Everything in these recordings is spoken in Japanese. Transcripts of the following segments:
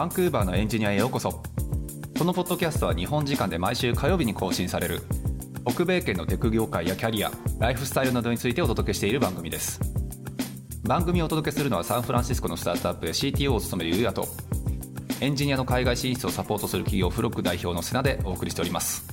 バンクーバーのエンジニアへようこそ。このポッドキャストは日本時間で毎週火曜日に更新される。北米圏のテク業界やキャリアライフスタイルなどについてお届けしている番組です。番組をお届けするのはサンフランシスコのスタートアップで CTO を務めるゆうやとエンジニアの海外進出をサポートする企業フロック代表の瀬名でお送りしております。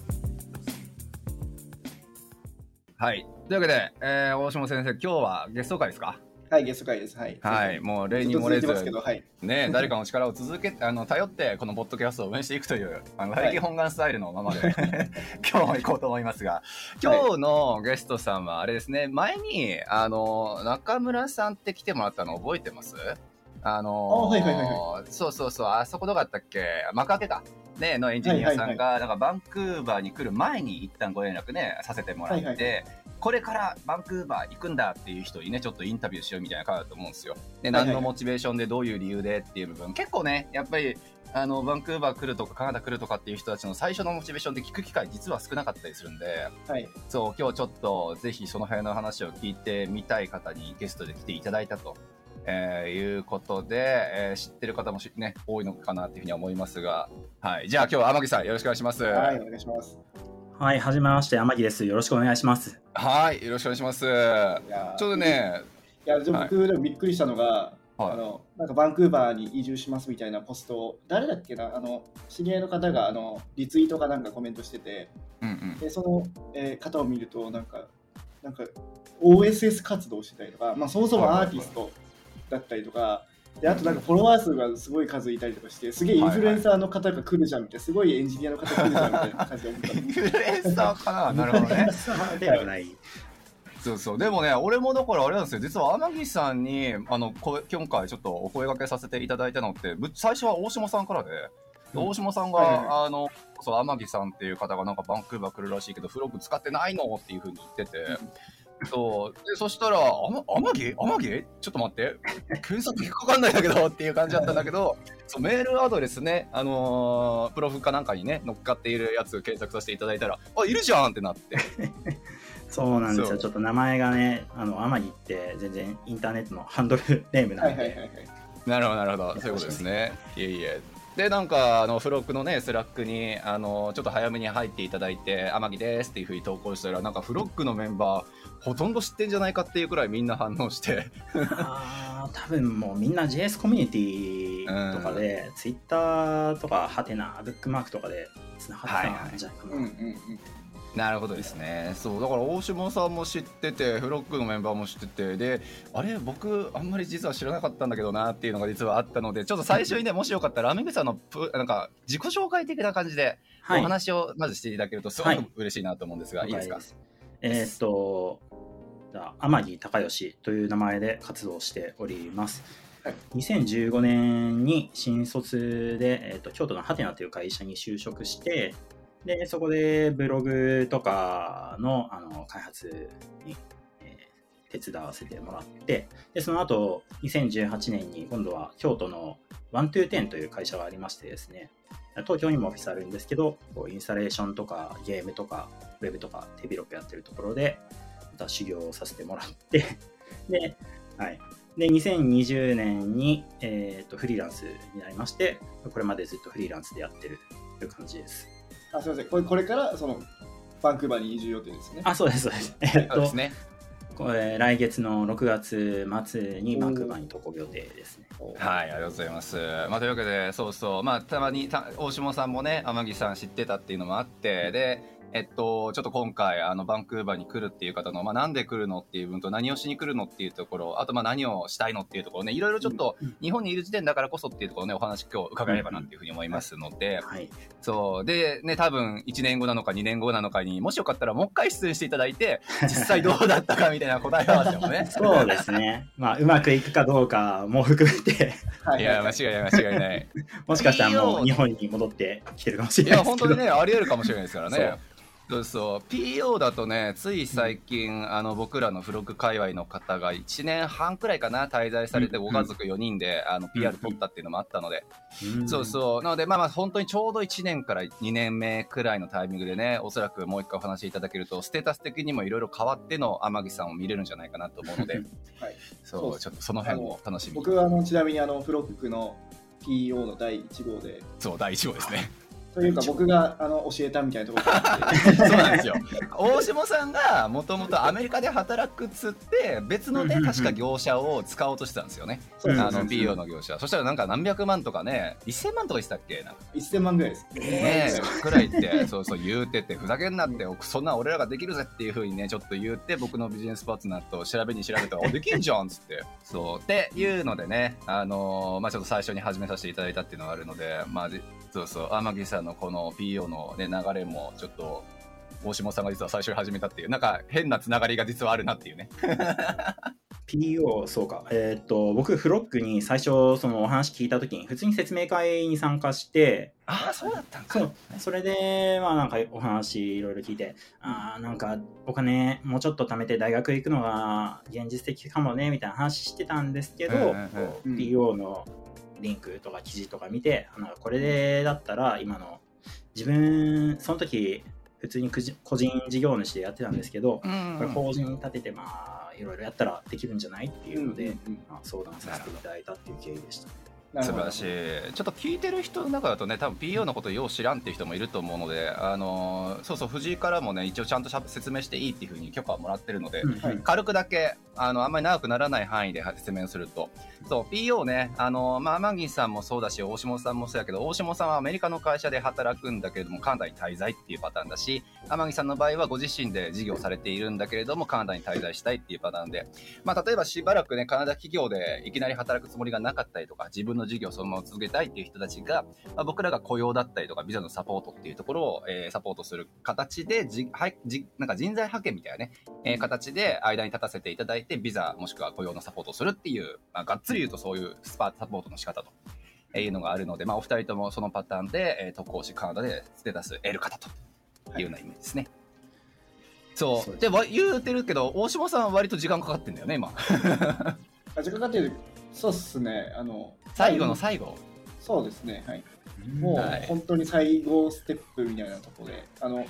はい。というわけで、えー、大島先生今日はゲスト会ですか？はい、ゲスト会です。はい。はい、もう例に漏れず、はい、ね、誰かの力を続け あの頼ってこのポッドキャストを運営していくというあの他力本願スタイルのままで、はい、今日も行こうと思いますが今日のゲストさんはあれですね前にあの中村さんって来てもらったの覚えてます？あのそうそうそうあそこどこだったっけ？幕開けかね、のエンジニアさんが、なんかバンクーバーに来る前に一旦ご連絡ね、させてもらって、これからバンクーバー行くんだっていう人にね、ちょっとインタビューしようみたいな感じだと思うんですよ。で、何のモチベーションでどういう理由でっていう部分、結構ね、やっぱり、あの、バンクーバー来るとかカナダ来るとかっていう人たちの最初のモチベーションで聞く機会実は少なかったりするんで、はい、そう、今日ちょっとぜひその辺の話を聞いてみたい方にゲストで来ていただいたとえー、いうことで、えー、知ってる方もね、多いのかなっていうふうに思いますが、はい。じゃあ今日は天城さんよろしくお願いします。はい、お願いします。はい、はじめまして、天城です。よろしくお願いします。はい、よろしくお願いします。ちょっとね、いや、でも僕、でもびっくりしたのが、はい、あのなんかバンクーバーに移住しますみたいなポストを誰だっけなあの知り合いの方があのリツイートかなんかコメントしてて、うんうん、でその、えー、方を見るとなんかなんか OSS 活動してたりとか、まあ、そもそもアーティストだったりとか、であとなんかフォロワー数がすごい数いたりとかして、すげえインフルエンサーの方が来るじゃんみたいな、すごいエンジニアの方来るじゃんみたいな感じで思った。インフルエンサーかななるほどね。ではない。そうそう。でもね、俺もだからあれなんですよ。実は天城さんに、あの、今回ちょっとお声掛けさせていただいたのって、最初は大島さんからで、大島さんが、はいはい、あの、そう、天城さんっていう方がなんかバンクーバー来るらしいけど、フログ使ってないのっていうふうに言ってて、そう。でそしたら「あま、天城天城ちょっと待って。検索引っかかんないんだけど」っていう感じだったんだけど そうメールアドレスね、あのー、プロフかなんかにね乗っかっているやつを検索させていただいたら「あいるじゃん!」ってなって。そうなんですよ。ちょっと名前がねあの天城って全然インターネットのハンドルネームなんで、なるほどなるほど。そういうことですね。いえいえ。でなんかあのフロックのね Slack にあのちょっと早めに入っていただいて「天城です」っていうふうに投稿したらなんかフロックのメンバーほとんど知ってんじゃないかっていうくらいみんな反応して。あ多分もうみんな JS コミュニティとかで、うん、Twitter とかハテナブックマークとかでつながったんじゃないかな、はいはいなるほどですね。そう、だから大島さんも知ってて、フロックのメンバーも知ってて、で、あれ、僕、あんまり実は知らなかったんだけどなっていうのが実はあったので、ちょっと最初にね、もしよかったら、ラメグさんのなんか、自己紹介的な感じで、お話をまずしていただけると、すごく嬉しいなと思うんですが、はい、いいですか？えー、っと、天城隆義という名前で活動しております。はい、2015年に新卒で、えーと、京都のハテナという会社に就職して、でそこでブログとかのあの開発に、えー、手伝わせてもらって、でその後2018年に今度は京都のワントゥーテンという会社がありましてですね、東京にもオフィスあるんですけど、インスタレーションとかゲームとかウェブとか手広くやってるところで、た修行をさせてもらって で、はい。で、2020年に、えーと、フリーランスになりまして、これまでずっとフリーランスでやってるという感じです。あ、すみません。これこれからそのバンクーバーに移住予定ですね。あ、そうです、そうです。えー、っと、ね、これ来月の6月末にバンクーバーに渡航予定ですね。はい、ありがとうございます。まあ、というわけで、そうそう、まあ、たまにた大下さんもね、天城さん知ってたっていうのもあって、で、えっと、ちょっと今回、あの、バンクーバーに来るっていう方の、まあ、なんで来るのっていう分と、何をしに来るのっていうところ、あと、まあ、何をしたいのっていうところね、いろいろちょっと、日本にいる時点だからこそっていうところね、お話今日伺えればなっていうふうに思いますので、はい。そう。で、ね、多分、1年後なのか2年後なのかに、もしよかったらもう一回出演していただいて、実際どうだったかみたいな答え合わせもね。そうですね。まあ、うまくいくかどうかも含めていや、間違いない、間違いない。もしかしたらもう日本に戻ってきてるかもしれない。いや、本当にね、あり得るかもしれないですからね。そうそう PO だとねつい最近、うん、あの僕らの付録界隈の方が1年半くらいかな滞在されてご家族4人で、うん、あの PR 取ったっていうのもあったので、うん、そうそう。なのでまあまあ本当にちょうど1年から2年目くらいのタイミングでねおそらくもう一回お話しいただけるとステータス的にもいろいろ変わっての天城さんを見れるんじゃないかなと思うので、はい、そうちょっとその辺を楽しみ僕はあのちなみにあの付録の PO の第1号で、そう、第1号ですね。というか僕があの教えたみたいなところ そうなんですよ。大下さんがもともとアメリカで働くっつって、別のね確か業者を使おうとしてたんですよね。あの、PO の業者。そしたらなんか何百万とかね、1000万とか言ってたっけ？なんか1000万ぐらいです。ねえ、くらいって、そうそう言うてて、ふざけんなって、そんな俺らができるぜっていうふうにね、ちょっと言って、僕のビジネスパートナーと調べに調べたら、おできんじゃんっつって。そう。っていうのでね、あのーまあちょっと最初に始めさせていただいたっていうのがあるので、まあ、じそうそう、天城さんのこの PO のね、流れも、ちょっと、大下さんが実は最初に始めたっていう、なんか変なつながりが実はあるなっていうね。PO、そうか。えーっと、僕、フロックに最初、そのお話聞いたときに、普通に説明会に参加して、ああ、そうだったんそう、それで、まあなんかお話いろいろ聞いて、ああ、なんかお金もうちょっと貯めて大学行くのが現実的かもね、みたいな話してたんですけど、うんうんうん。PO のリンクとか記事とか見て、あなんかこれでだったら今の自分、その時、普通にくじ個人事業主でやってたんですけど、うんこれ法人立てて、まあ、いろいろやったらできるんじゃないっていうので、うんうんうんまあ、相談させていただいたっていう経緯でした。なるほど素晴らしい。ちょっと聞いてる人の中だとね多分 PO のことよう知らんっていう人もいると思うのであのーそうそう藤井からもね一応ちゃんと説明していいっていうふうに許可をもらってるので、うんはい。軽くだけあのあんまり長くならない範囲で説明すると。そう PO ねあのまあ天城さんもそうだし大下さんもそうやけど大下さんはアメリカの会社で働くんだけれどもカナダに滞在っていうパターンだし天城さんの場合はご自身で事業されているんだけれどもカナダに滞在したいっていうパターンで。まあ例えばしばらくねカナダ企業でいきなり働くつもりがなかったりとか自分の事業をそのまま続けたいっていう人たちが、まあ、僕らが雇用だったりとかビザのサポートっていうところを、えーサポートする形でじはいじなんか人材派遣みたいなね、えー形で間に立たせていただいてビザもしくは雇用のサポートをするっていう、まあ、がっつり言うとそういうスパサポートの仕方と。えーいうのがあるので、まあ、お二人ともそのパターンで、えー特攻士カナダでステータス得る方というようなイメージですね。そうそうで言うてるけど大島さんは割と時間かかってんだよね今 あ時間かかってるそうっすね。あの最後の最後？そうですね。はい。もうはい。本当に最後ステップみたいなところで、あの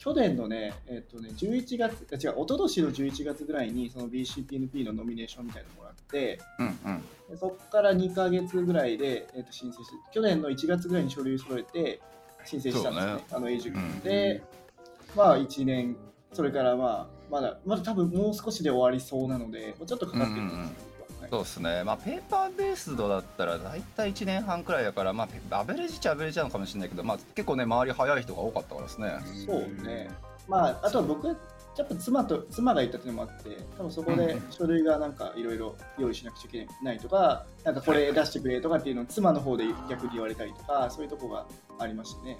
去年のね、えっ、とね、11月、あ違う、一昨年の11月ぐらいに、その BCPNP のノミネーションみたいなのもらって、うんうん。でそこから2ヶ月ぐらいで、えー、と申請して、去年の1月ぐらいに書類揃えて申請したんですね、ね。あの、永住権、うんで、まあ1年、それからまあ、まだ、まだ多分もう少しで終わりそうなので、もうちょっとかかってるんです、うんうんうんそうですね、まあ、ペーパーベースドだったら大体1年半くらいだから、まあ、アベレージっちゃアベレージなのかもしれないけど、まあ、結構ね周り早い人が多かったからですね。そうね。まあ、あとは僕、やっぱ妻と妻がいたっていうのもあって、多分そこで書類がなんかいろいろ用意しなくちゃいけないとか、なんかこれ出してくれとかっていうのを妻の方で逆に言われたりとか、そういうとこがありましたね。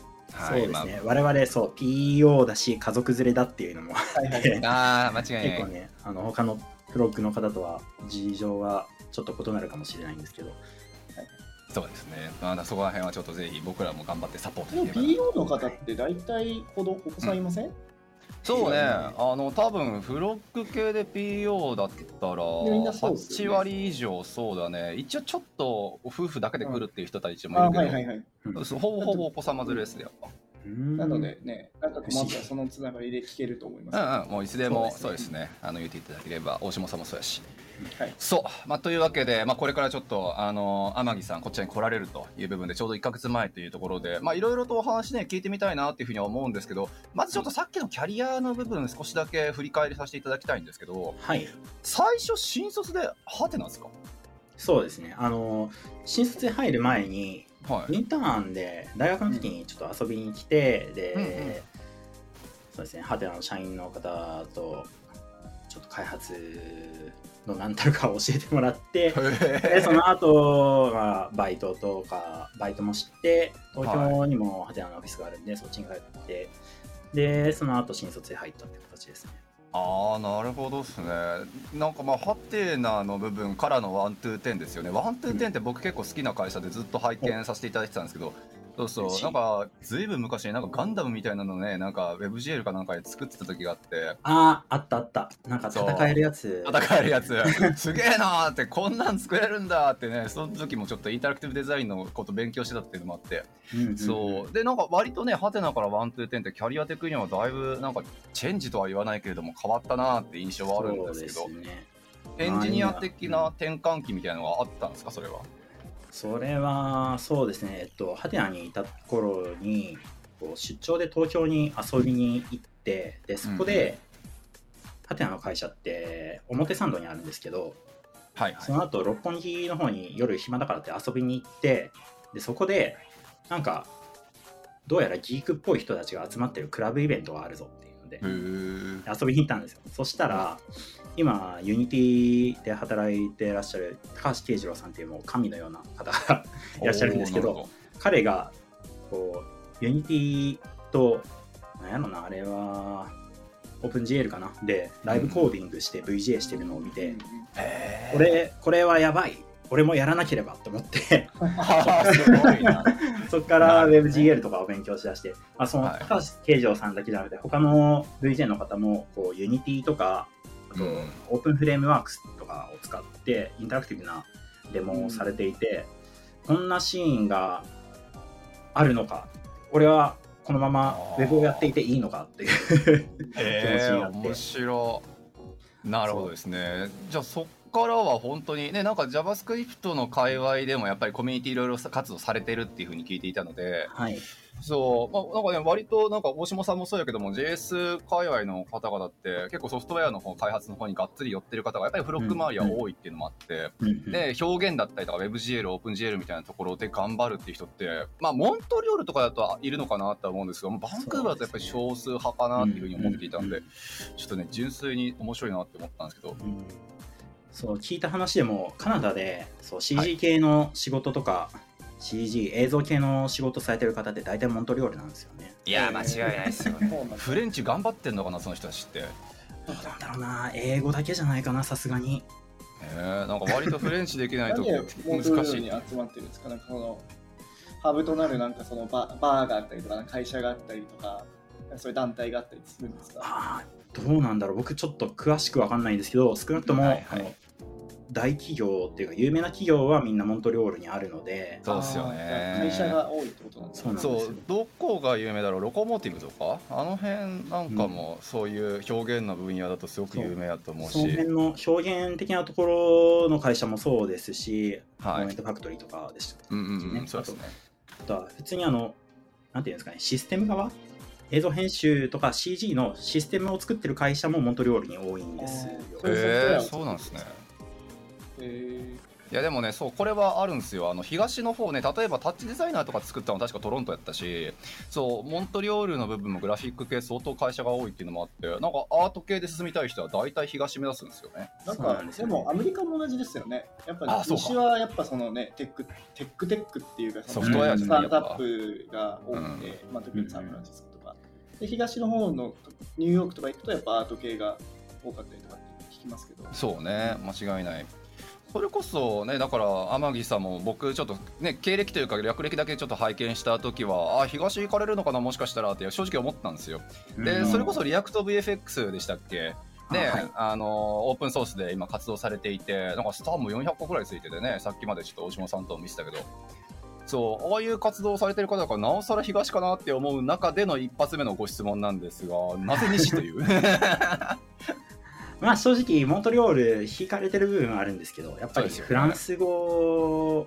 そうですね、我々そう PO だし家族連れだっていうのもはいはい。まあ、間違いない。結構ねあの他のフロックの方とは事情はちょっと異なるかもしれないんですけど。そうですね、まあ、そこら辺はちょっとぜひ僕らも頑張ってサポートできればな PO の方って大体子供お子さんいません、そうね。あの多分フロック系で PO だったらみんなそうっす8よね。割以上そうだね。一応ちょっと夫婦だけで来るっていう人たちもあいるけど、はいはいはい。うんそうほぼほぼお子様連れですねやっぱなのでね、なんか困ったらそのつながりで聞けると思います。うんうんもういつでもそうでね。ですすね。あの言っていただければ大下さんもそうやし。はい。そう、まあ、というわけで、まあ、これからちょっと、あの、天城さん、こっちに来られるという部分で、ちょうど1ヶ月前というところで、まあ、いろいろとお話ね、聞いてみたいなっていうふうには思うんですけど、まずちょっとさっきのキャリアの部分、少しだけ振り返りさせていただきたいんですけど、はい。最初、新卒で、はてなんですか？そうですね。あの新卒で入る前にはい。インターンで大学の時にちょっと遊びに来て、で、うんうん。そうですねハテナの社員の方とちょっと開発の何たるかを教えてもらってでその後、まあバイトとかバイトもして東京にもハテナのオフィスがあるんで、そっちに帰ってでその後新卒で入ったって形ですねああ、なるほどですね。なんかまあ、ハテナの部分からのワントゥーテンですよね。ワントゥーテンって僕結構好きな会社でずっと拝見させていただいてたんですけど、そうそう。なんかずいぶん昔になんかガンダムみたいなのねなんか WebGL かなんかで作ってた時があって。あああったあった。なんか戦えるやつ。戦えるやつ。すげえなーってこんなん作れるんだってねその時もちょっとインタラクティブデザインのこと勉強してたっていうのもあって、うんうんうん。そう。でなんか割とねハテナからワントゥーテンってキャリア的にはだいぶなんかチェンジとは言わないけれども変わったなーって印象はあるんですけど。そうですね。エンジニア的な転換期みたいなのがあったんですかそれは？それはそうですね、えっと、ハテナにいた頃にこう出張で東京に遊びに行ってでそこで、ハテナの会社って表参道にあるんですけど、はい、その後六本木の方に夜暇だからって遊びに行ってでそこでなんかどうやらギークっぽい人たちが集まってるクラブイベントがあるぞっていうので遊びに行ったんですよ。そしたら今 Unity で働いてらっしゃる高橋啓治郎さんっていうもう神のような方がいらっしゃるんですけどおーなる彼がこう Unity となんやろなあれはオープン GL かな？でライブコーディングして VJ してるのを見て、うんこれこれはやばい。俺もやらなければと思って。そこから WebGL とかを勉強しだして、まあ、そのはい。高橋慶次郎さんだけじゃなくて他の VJ の方もこう Unity とかあとうん。オープンフレームワークスとかを使ってインタラクティブなデモをされていて、こんなシーンがあるのか。俺はこのままウェブをやっていていいのかっていうえ 気持ちになって。面白い。なるほどですね。じゃあそっからは本当にねなんか JavaScript の界隈でもやっぱりコミュニティいろいろ活動されてるっていうふうに聞いていたのではいそう。まあなんかね割となんか大島さんもそうやけども JS 界隈の方々って結構ソフトウェアの方開発の方にがっつり寄ってる方がやっぱりフロッグ周りは多いっていうのもあって、うんうん。で表現だったりとか WebGL、OpenGL みたいなところで頑張るっていう人って、まあ、モントリオールとかだといるのかなとは思うんですけど、バンクーバーだとやっぱり少数派かなっていうふうに思っていたんで、うんちょっとね、純粋に面白いなって思ったんですけど、うん。そう聞いた話でもカナダでそう CG 系の仕事とか、CG 映像系の仕事されてる方って大体モントリオールなんですよね。いや、間違いないですよね。フレンチ頑張ってんのかな、その人たちって。どうなんだろうな英語だけじゃないかなさすがに。えー、なんか割とフレンチできないと 難しいに。集まってるんですか？なんかそのハブとなるなんかそのババーがあったりとか会社があったりとかそういう団体があったりするんですか？どうなんだろう。僕ちょっと詳しくわかんないんですけど少なくとも、はいはい。あの大企業っていうか有名な企業はみんなモントリオールにあるのでそうっすよね。会社が多いってことなんですね。そうどこが有名だろう？ロコモーティブとか？あの辺なんかもそういう表現の分野だとすごく有名だと思うし。その辺の表現的なところの会社もそうですし、はい。コメントファクトリーとかでしたうんうんうんね。そうですね。あとは普通にあの、なんていうんですかね、システム側？映像編集とか CG のシステムを作ってる会社もモントリオールに多いんですよ。へえそうなんですね。へいやでもねそうこれはあるんですよ。あの東の方ね例えばタッチデザイナーとか作ったのは確かトロントやったしそうモントリオールの部分もグラフィック系相当会社が多いっていうのもあってなんかアート系で進みたい人は大体東目指すんですよね。ーなんかでね。もアメリカも同じですよね。やっぱあそうか。西はやっぱそのねテックテックテックっていうかソフトウェアスタートアップが多くて、まあ、特にサンフランシスコとか。で東の方のニューヨークとか行くとやっぱアート系が多かったりとかって聞きますけど。そうね。間違いないそれこそねだから天城さんも僕ちょっとね経歴というか略歴だけちょっと拝見した時はあ東行かれるのかなもしかしたらって正直思ったんですよ。で、うん。それこそリアクト VFX でしたっけ？ね、あはい。あのオープンソースで今活動されていてなんかスターも400個ぐらいついててねさっきまでちょっと大島さんとも見せたけど。そうああいう活動をされてる方だからなおさら東かなって思う中での一発目のご質問なんですがなぜ西という？まあ正直、モントリオール引かれてる部分はあるんですけど、やっぱりフランス語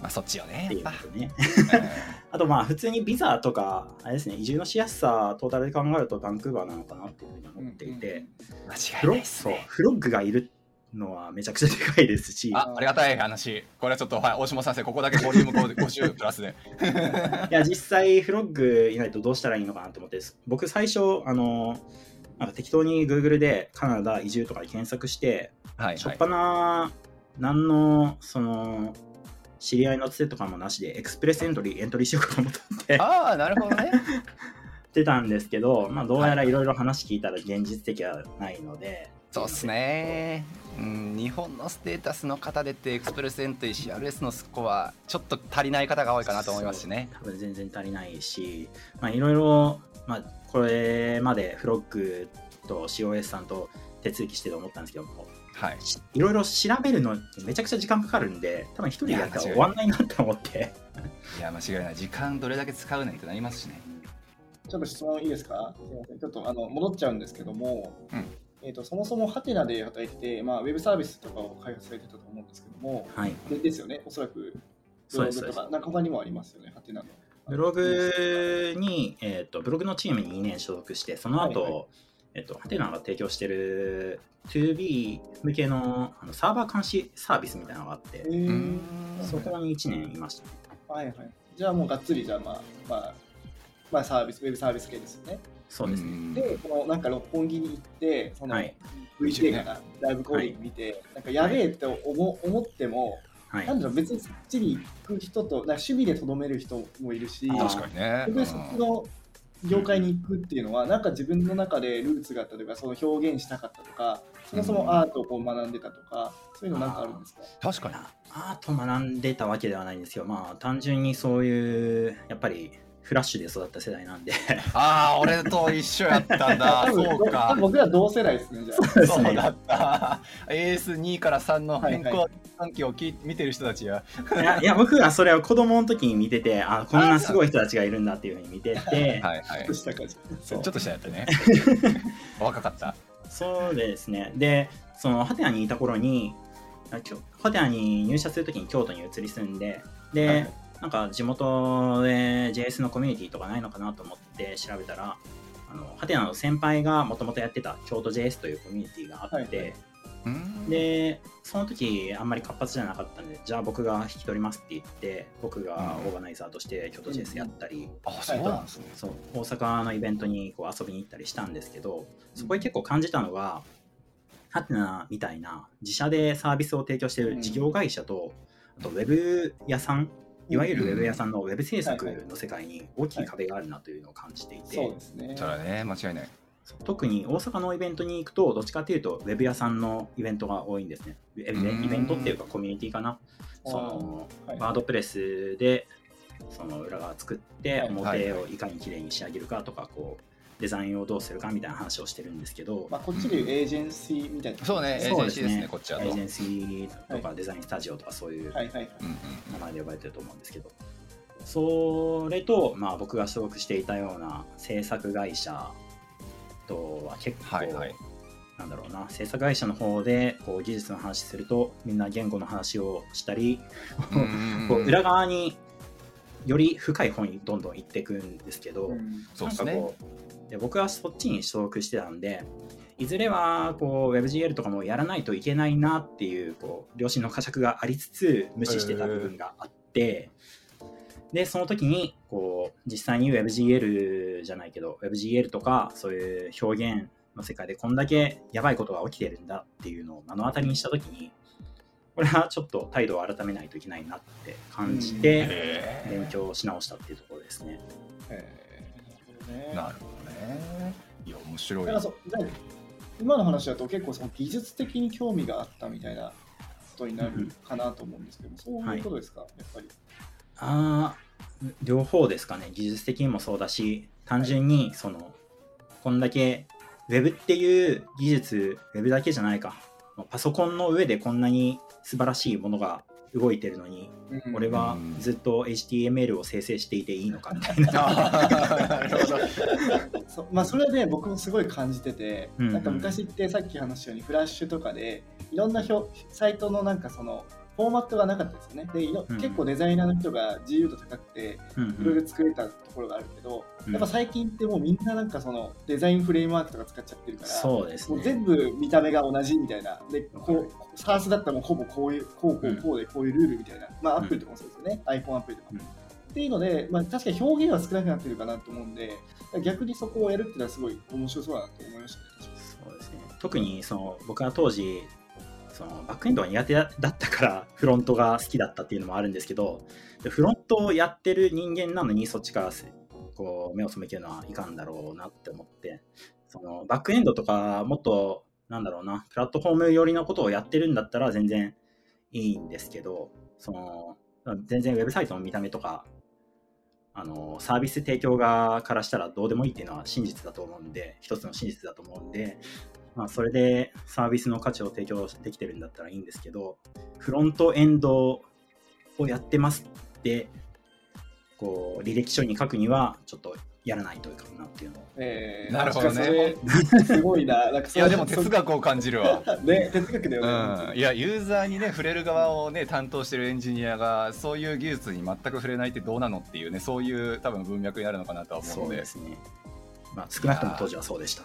まあそっちよね。ね。ぱ あとまあ普通にビザとか、あれですね、移住のしやすさ、トータルで考えるとバンクーバーなのかなっていうふうに思っていて、間フ違いロないっすね。そうフロッグがいるのはめちゃくちゃでかいですし、あありがたい話。これはちょっと、はい、大島先生ここだけボリューム5 50プラスで。いや実際フロッグいないとどうしたらいいのかなと思って僕最初あのなんか適当に Google でカナダ移住とかで検索して、はいはい。しょっぱな何のその知り合いのつてとかもなしでエクスプレスエントリーエントリーしようかと思って。ああなるほどね。ってたんですけど、まあ、どうやらいろいろ話聞いたら現実的はないので、そうっすね、うん、日本のステータスの方でってエクスプレスエントリー CRS のスコアちょっと足りない方が多いかなと思いますしね。多分全然足りないし、まあ、いろいろ、まあ、これまでフロッグと COS さんと手続きしてて思ったんですけどもはい。しいろいろ調べるのにめちゃくちゃ時間かかるんで多分一人でやったら終わんないなと思って。いや間違いない。時間どれだけ使うねんってなりますしね。ちょっと質問いいですか？すみません。ちょっとあの戻っちゃうんですけども、うんえー、とそもそもハテナで働いてて、まあ、ウェブサービスとかを開発されてたと思うんですけども、はいでですよね、おそらくブログとか、なんか他にもありますよね、ハテナの。ブログに、えっ、と、ブログのチームに2年所属して、その後、はいはいえっ、と、ハテナが提供してる 2B 向けのあのサーバー監視サービスみたいなのがあってそこに1年いましたね。はいはい。じゃあもうがっつり、じゃあまあ、まあ、まあサービス、ウェブサービス系ですよね。そうですね。んで、このなんか六本木に行って、その、はい VJ かな、ライブコーディング見て、なんかやべえって思思っても、はいなん。だろう、別にそっちに行く人と、なんか趣味でとどめる人もいるし、確かにね。でそっちの業界に行くっていうのは、なんか自分の中でルーツがあったとか、その表現したかったとか、そもそもアートをこう学んでたとか、そういうのなんかあるんですか？確かに。アート学んでたわけではないんですよ。まあ、単純にそういう、やっぱり、フラッシュで育った世代なんで、ああ、俺と一緒やったんだ。そうか。僕ら同世代ですね、じゃあ。そうねだった。AS2 から3の変はいは更関係を聞い見てる人たちや。いやいや僕はそれを子供の時に見ててあこんなすごい人たちがいるんだっていうふうに見てて、はいはい。した感じ。ちょっとしたやったね。若かった。そうですねでそのハテナにいた頃にハテナに入社する時に京都に移り住んでで、はいはいなんか地元で JS のコミュニティとかないのかなと思って調べたらあのハテナの先輩がもともとやってた京都 JS というコミュニティがあって、はいはい。うん。でその時あんまり活発じゃなかったんでじゃあ僕が引き取りますって言って僕がオーガナイザーとして京都 JS やったり、あ、そうなんですね。そう大阪のイベントにこう遊びに行ったりしたんですけどそこで結構感じたのがハテナみたいな自社でサービスを提供している事業会社と、あとウェブ屋さんいわゆるウェブ屋さん。のウェブ制作の世界に大きい壁があるなというのを感じていて、そうですね。それはね、間違いない。特に大阪のイベントに行くとどっちかというとウェブ屋さんのイベントが多いんですね。イベントっていうかコミュニティかな。そのはいワードプレスでその裏側作ってはい。表をいかに綺麗に仕上げるかとかこうデザインをどうするかみたいな話をしてるんですけど、まあ、こっちでいうエージェンシーみたいな。そうね、エージェンシーですね、こっちはと。エージェンシーとかデザインスタジオとかそういう名前で呼ばれてると思うんですけど。それと、まあ、僕が所属していたような制作会社とは結構、はいはい。なんだろうな。制作会社の方でこう技術の話するとみんな言語の話をしたり、裏側により深い方にどんどん行っていくんですけど、うん。そうですね。なんかこうで僕はそっちに所属してたんでいずれはこう WebGL とかもやらないといけないなっていうこう良心の呵責がありつつ無視してた部分があって、でその時にこう実際に WebGL じゃないけど WebGL とかそういう表現の世界でこんだけやばいことが起きてるんだっていうのを目の当たりにした時にこれはちょっと態度を改めないといけないなって感じてへ勉強し直したっていうところですね。えーーなるほどね。いや、面白い。だからそ今の話だと結構その技術的に興味があったみたいなことになるかなと思うんですけど、そういうことですか、やっぱり。あー両方ですかね。技術的にもそうだし単純にそのこんだけ Web っていう技術 Web だけじゃないか。パソコンの上でこんなに素晴らしいものが動いてるのに、うん。俺はずっと HTML を生成していていいのかみたいな。そまあ、それで僕もすごい感じてて、うんうん。なんか昔ってさっき話したようにフラッシュとかでいろんな表サイトのなんかそのフォーマットがなかったですよね。でいろうん。結構デザイナーの人が自由度高くてうん。いろいろ作れたところがあるけど、うん。やっぱ最近ってもうみんななんかそのデザインフレームワークとか使っちゃってるからそうですね。全部見た目が同じみたいなでこうサースだったらもうほぼこういうこうこううんこうでこういうルールみたいな、まあアうん。ップルとかもそうですよね、iPhone アプリとか、うん。っていうので、まあ、確かに表現は少なくなってるかなと思うんで逆にそこをやるっていうのはすごい面白そうだなと思いましたねそうですね。特にその僕は当時そのバックエンドが苦手だったからフロントが好きだったっていうのもあるんですけどでフロントをやってる人間なのにそっちからこう目を背けるのはいかんだろうなって思って。そのバックエンドとかもっとなんだろうなプラットフォーム寄りのことをやってるんだったら全然いいんですけどその全然ウェブサイトの見た目とかあのサービス提供側からしたらどうでもいいっていうのは真実だと思うんで一つの真実だと思うんでまあ、それでサービスの価値を提供できてるんだったらいいんですけど、フロントエンドをやってます、こう、履歴書に書くには、ちょっとやらないといかんなっていうのを。えー、なるほどねすごいな。なんかいやでも哲学を感じるわ。ね、哲学だよね。うん、いやユーザーにね触れる側をね担当してるエンジニアがそういう技術に全く触れないってどうなのっていうねそういう多分文脈にあるのかなとは思うそのでうですね。まあ、少なくとも当時はそうでした。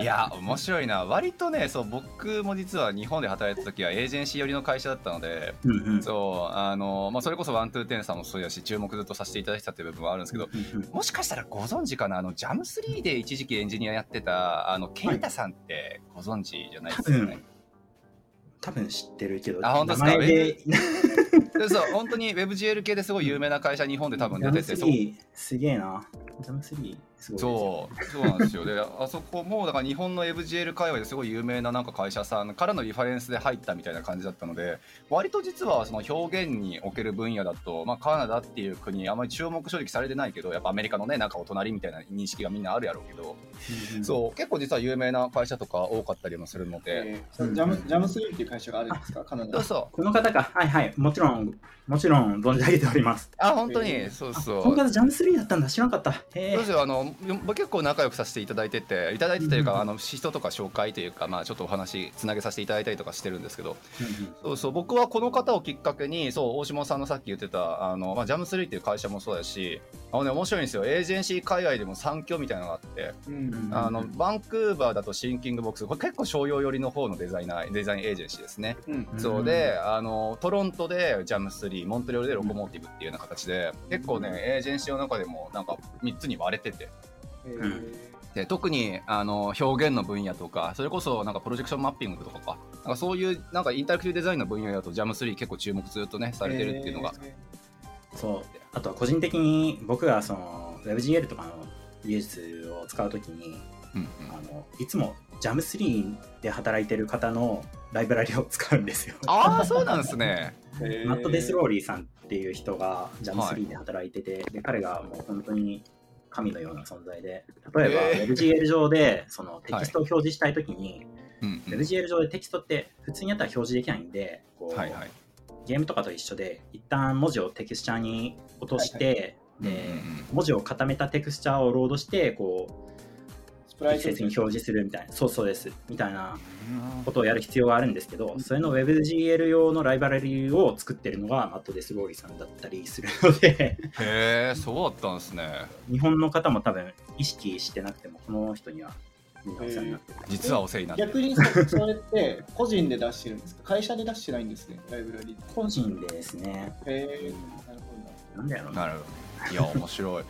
いや 面白いな。割とねそう僕も実は日本で働いた時はエージェンシー寄りの会社だったので、うんうん。そうあの、まあ、それこそワントゥーテンさんもそうやし注目ずっとさせていただいてたっていう部分はあるんですけどうんうんもしかしたらご存知かな？あのジャム3で一時期エンジニアやってたあのケイタさんってご存知じゃないですよね、うん多分知ってるけど、あ本当ですか？そう本当に WebGL 系ですごい有名な会社日本で多分出ててジャムそう3すげえな。ジャム3すごいそうそうなんですよ。で あそこもだから日本の WebGL 界隈ですごい有名ななんか会社さんからのリファレンスで入ったみたいな感じだったので割と実はその表現における分野だと、まあ、カナダっていう国あまり注目正直されてないけどやっぱアメリカのねなんかお隣みたいな認識がみんなあるやろうけど、うんそう結構実は有名な会社とか多かったりもするので、えージャムジャムスリーっていう会社があるんですか、カナダ。そう。そうこの方か、はいはい、もちろん、もちろん存じ上げております。あ本当に、えーそう。そうこの方、ジャム3だったんだ、知らなかった。へえそうですよあの僕結構仲良くさせていただいてていただいてというか、うんあの人とか紹介というか、まあ、ちょっとお話つなげさせていただいたりとかしてるんですけど。そうそう僕はこの方をきっかけにそう大島さんのさっき言ってたあの、まあ、ジャム3っていう会社もそうだしあの、ね、面白いんですよ。エージェンシー海外でも産業みたいなのがあってうんあのバンクーバーだとシンキングボックスこれ結構商用寄りの方のデザイナーデザインエージェンシーですね。そうであのトロントでジャム3モントリオールでロコモーティブっていうような形で結構ねエージェンシーの中でもなんか3つに割れてて。で特にあの表現の分野とかそれこそなんかプロジェクションマッピングとかか。なんかそういうなんかインタラクティブデザインの分野だと JAM3 結構注目ずっとねされてるっていうのが、えそう。あとは個人的に僕がその WebGL とかの技術を使うときにうんうん。あのいつも JAM3 で働いてる方のライブラリを使うんですよ。ああそうなんですね。マット・デスローリーさんっていう人が JAM3 で働いてて、で彼がもう本当に神のような存在で例えばえ WebGL 上でそのテキストを表示したいときに、WebGL 上でテキストって普通にやったら表示できないんでこう、はいはい。ゲームとかと一緒で一旦文字をテクスチャーに落として、でうんうん文字を固めたテクスチャーをロードしてこうスプライト適切に表示するみたいな。そうそうです。みたいなことをやる必要があるんですけどそれの WebGL 用のライブラリを作ってるのがマット・デスローリさんだったりするので。へえそうだったんですね。日本の方も多分意識してなくてもこの人にはみんなお世話になって。る、実はお世話になってる。逆にそそれって個人で出してるんですか？会社で出してないんですね、ライブラリー。個人でですね。へえなるほなんだろうな。なるほど。いや面白い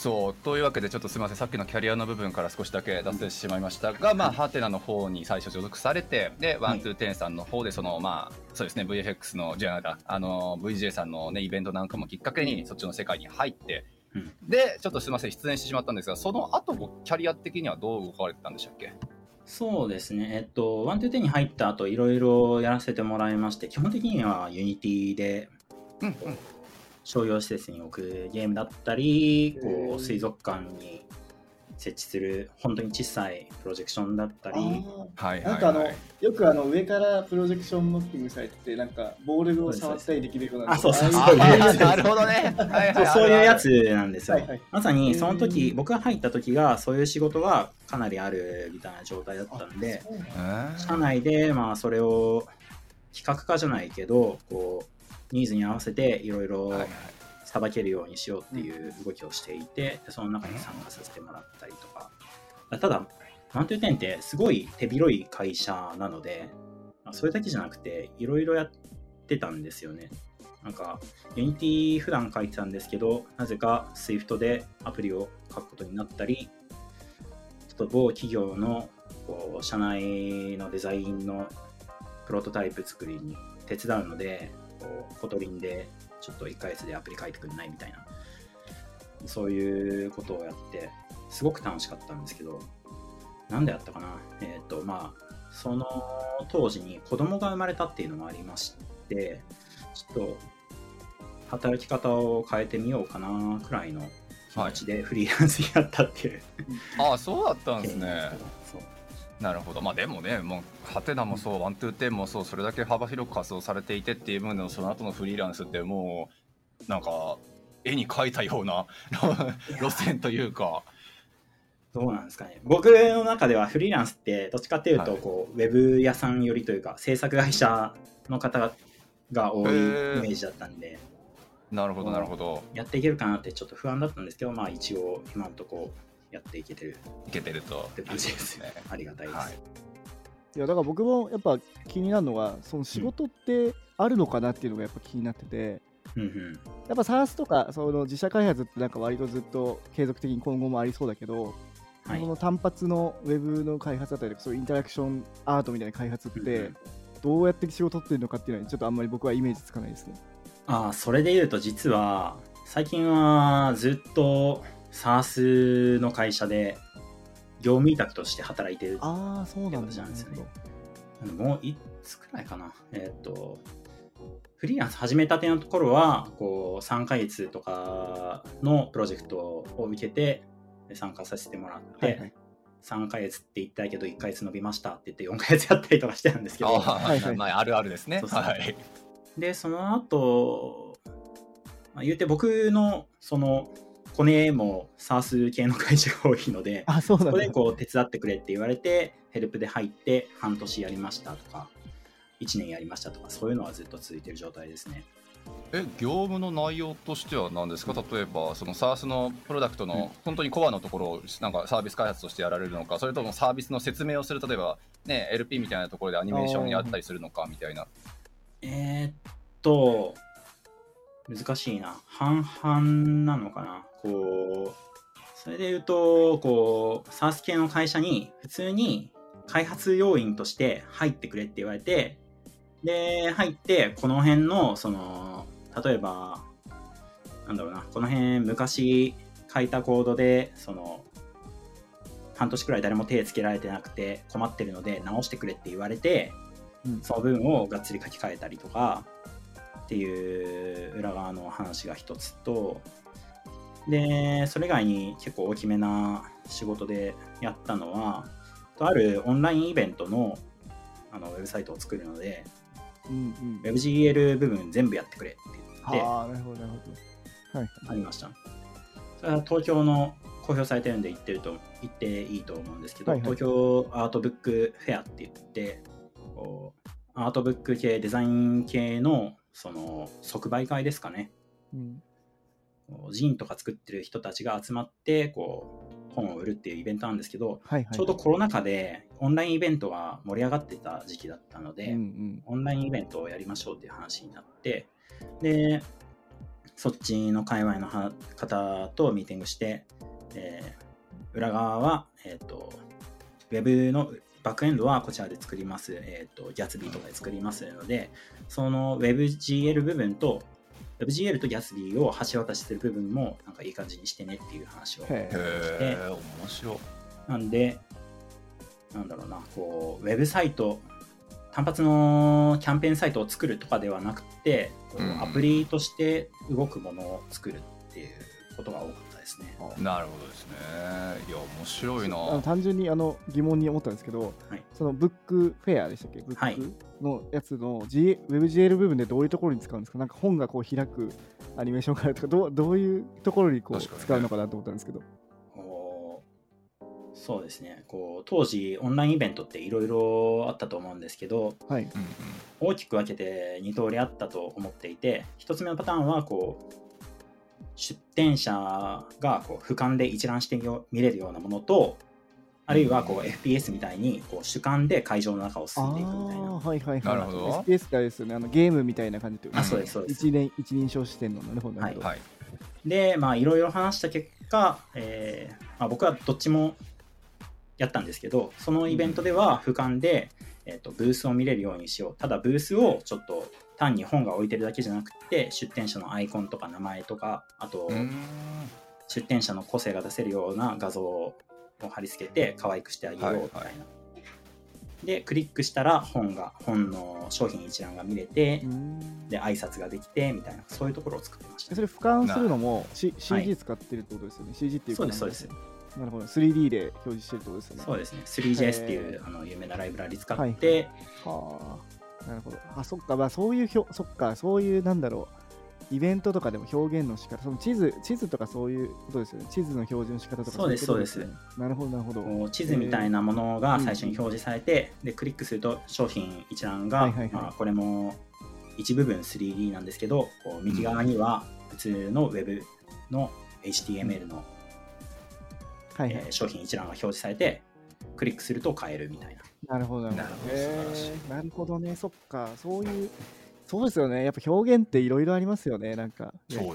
そうというわけでちょっとすみません。さっきのキャリアの部分から少しだけ脱線してしまいましたが、まあハテナの方に最初所属されてでワントゥーテンさんの方でそのまあそうですね VFX のじゃああの VJ さんのねイベントなんかもきっかけにそっちの世界に入って、うん。でちょっとすみません脱線してしまったんですがその後もキャリア的にはどう動かれてたんでしたっけ？そうですね、えっと、ワントゥーテンに入った後いろいろやらせてもらいまして、基本的には Unity でうんうん商業施設に置くゲームだったり、へこーう水族館に設置する本当に小さいプロジェクションだったど。り、あはいはいーなんかあの、はいよくあの上からプロジェクションマッピングされてて、なんかボールを触ったりできるような。あそうそうあそうなるほどね。そうそういうやつなんですよ。はいはい。まさにそのへ時ー僕が入った時がそういう仕事がかなりあるみたいな状態だったんで、社内でまあそれを企画化じゃないけどこうニーズに合わせていろいろさばけるようにしようっていう動きをしていてでその中に参加させてもらったりとか。ただマントゥーテンってすごい手広い会社なのでまあそれだけじゃなくていろいろやってたんですよね。なんか Unity 普段書いてたんですけどなぜか Swift でアプリを書くことになったりちょっと某企業のこう社内のデザインのプロトタイプ作りに手伝うのでこう Kotlin でちょっと1ヶ月でアプリ書いてくんないみたいな。そういうことをやってすごく楽しかったんですけどなんでやったかな？えっ、とまあその当時に子供が生まれたっていうのもありましてちょっと働き方を変えてみようかなくらいの気持ちでフリーランスになったっていう。ああそうだったんですね。そうなるほどまあでもねもうハテナもそうワントゥーテンもそうそれだけ幅広く活動されていてっていう分でのその後のフリーランスってもうなんか絵に描いたような路線というか。どうなんですかね。僕の中ではフリーランスってどっちかっていうとこう、はい、ウェブ屋さん寄りというか制作会社の方が多いイメージだったんで。なるほどなるほど。やっていけるかなってちょっと不安だったんですけど、まあ一応今のところやっていけてる。いけてると。って感じですね。ありがたいです。はい、いやだから僕もやっぱ気になるのはその仕事ってあるのかなっていうのがやっぱ気になってて、うんうん、やっぱ SARS とかその自社開発ってなんか割とずっと継続的に今後もありそうだけど、はい、その単発のウェブの開発だったりとかそういうインタラクションアートみたいな開発ってどうやって仕事ってるのかっていうのはちょっとあんまり僕はイメージつかないですね。あそれで言うと実は最近はずっと SARS の会社で業務委託として働いてるああそうなんですね。もういつくらいかな。えっ、ー、とフリーランス始めたてのところはこう3ヶ月とかのプロジェクトを受けて参加させてもらって、はいはい、3ヶ月って言ったけど1ヶ月伸びましたって言って4ヶ月やったりとかしてたんですけど、はいはい、まあ、あるあるですね。そうそう。はい、で、その後、まあ、言うて僕のそのコネも SARS 系の会社が多いので、あそうそこでこう手伝ってくれって言われて、ヘルプで入って半年やりましたとか、1年やりましたとか、そういうのはずっと続いてる状態ですね。え業務の内容としては何ですか？例えばその SARS のプロダクトの本当にコアのところをなんかサービス開発としてやられるのかそれともサービスの説明をする例えばね LP みたいなところでアニメーションやったりするのかみたいな。えー、っと難しいな。半々なのかなこうそれで言うとこう SARS 系の会社に普通に開発要員として入ってくれって言われてで入ってこの辺のその例えば、なんだろうな、この辺昔書いたコードで、その、半年くらい誰も手つけられてなくて困ってるので直してくれって言われて、うん、その分をがっつり書き換えたりとかっていう裏側の話が一つと、で、それ以外に結構大きめな仕事でやったのは、とあるオンラインイベントのあのウェブサイトを作るので、うんうん、WebGL 部分全部やってくれってで、あなるほど、なるほど。はい。ありました。それは東京の公表されてるんで行ってると言っていいと思うんですけど、はいはい、東京アートブックフェアって言ってこうアートブック系デザイン系のその即売会ですかね、うん、ジンとか作ってる人たちが集まってこう本を売るっていうイベントなんですけど、はいはい、ちょうどコロナ禍でオンラインイベントが盛り上がってた時期だったので、うんうん、オンラインイベントをやりましょうっていう話になってで、そっちの界隈の方とミーティングして、えー、裏側は、えっ、ー、と、ウェブのバックエンドはこちらで作ります。えっ、ー、と、Gatsby とかで作りますので、その WebGL 部分と WebGL と Gatsby を橋渡しする部分もなんかいい感じにしてねっていう話を。してへ面白なんでなんだろうなこうウェブサイト単発のキャンペーンサイトを作るとかではなくて、うん、アプリとして動くものを作るっていうことが多かったですね。なるほどですね。いや、面白いな。単純にあの疑問に思ったんですけど、はい、そのブックフェアでしたっけ？ブックのやつの、G、WebGL 部分でどういうところに使うんですか？なんか本がこう開くアニメーションからとかどう、どういうところにこう使うのかなと思ったんですけど。そうですねこう当時オンラインイベントっていろいろあったと思うんですけど、はい、大きく分けて2通りあったと思っていて1つ目のパターンはこう出店者がこう俯瞰で一覧して見れるようなものとあるいはこう FPS みたいにこう主観で会場の中を進んでいくみたいな。はいはいはい。なるほど。FPS ってあれですよね。あのゲームみたいな感じあ、そうですそうです。一人一人称視点のなるほど。はい。で、まあいろいろ話した結果、えーまあ、僕はどっちもやったんですけど、そのイベントでは俯瞰で、えーと、ブースを見れるようにしよう。ただブースをちょっと単に本が置いてるだけじゃなくて、出店者のアイコンとか名前とか、あと、出店者の個性が出せるような画像を貼り付けて可愛くしてあげようみたいな。はいはい、で、クリックしたら本が、本の商品一覧が見れて、で、挨拶ができてみたいな、そういうところを作ってました、それ俯瞰するのも、C、CG 使ってるってことですよね？CG っていうそうです、そうです。なるほど。3D で表示してるってことですね。そうですね。3JS っていうあの有名なライブラリ使って、はあなるほど。あそっか。まあそういうひょそっか。そういうなんだろう。イベントとかでも表現の仕方その地図地図とかそういうことですよね。地図の表示の仕方とかそうですいことね。なるほどなるほど。地図みたいなものが最初に表示されて、でクリックすると商品一覧が、はいはいはい。まあ、これも一部分 3D なんですけどこう右側には普通の Web の HTML の、はいはい。えー商品一覧が表示されてクリックすると買えるみたいななるほどなるほど。なるほどね。そっか。そういうそうですよね。やっぱ表現っていろいろありますよね。なんかそうよ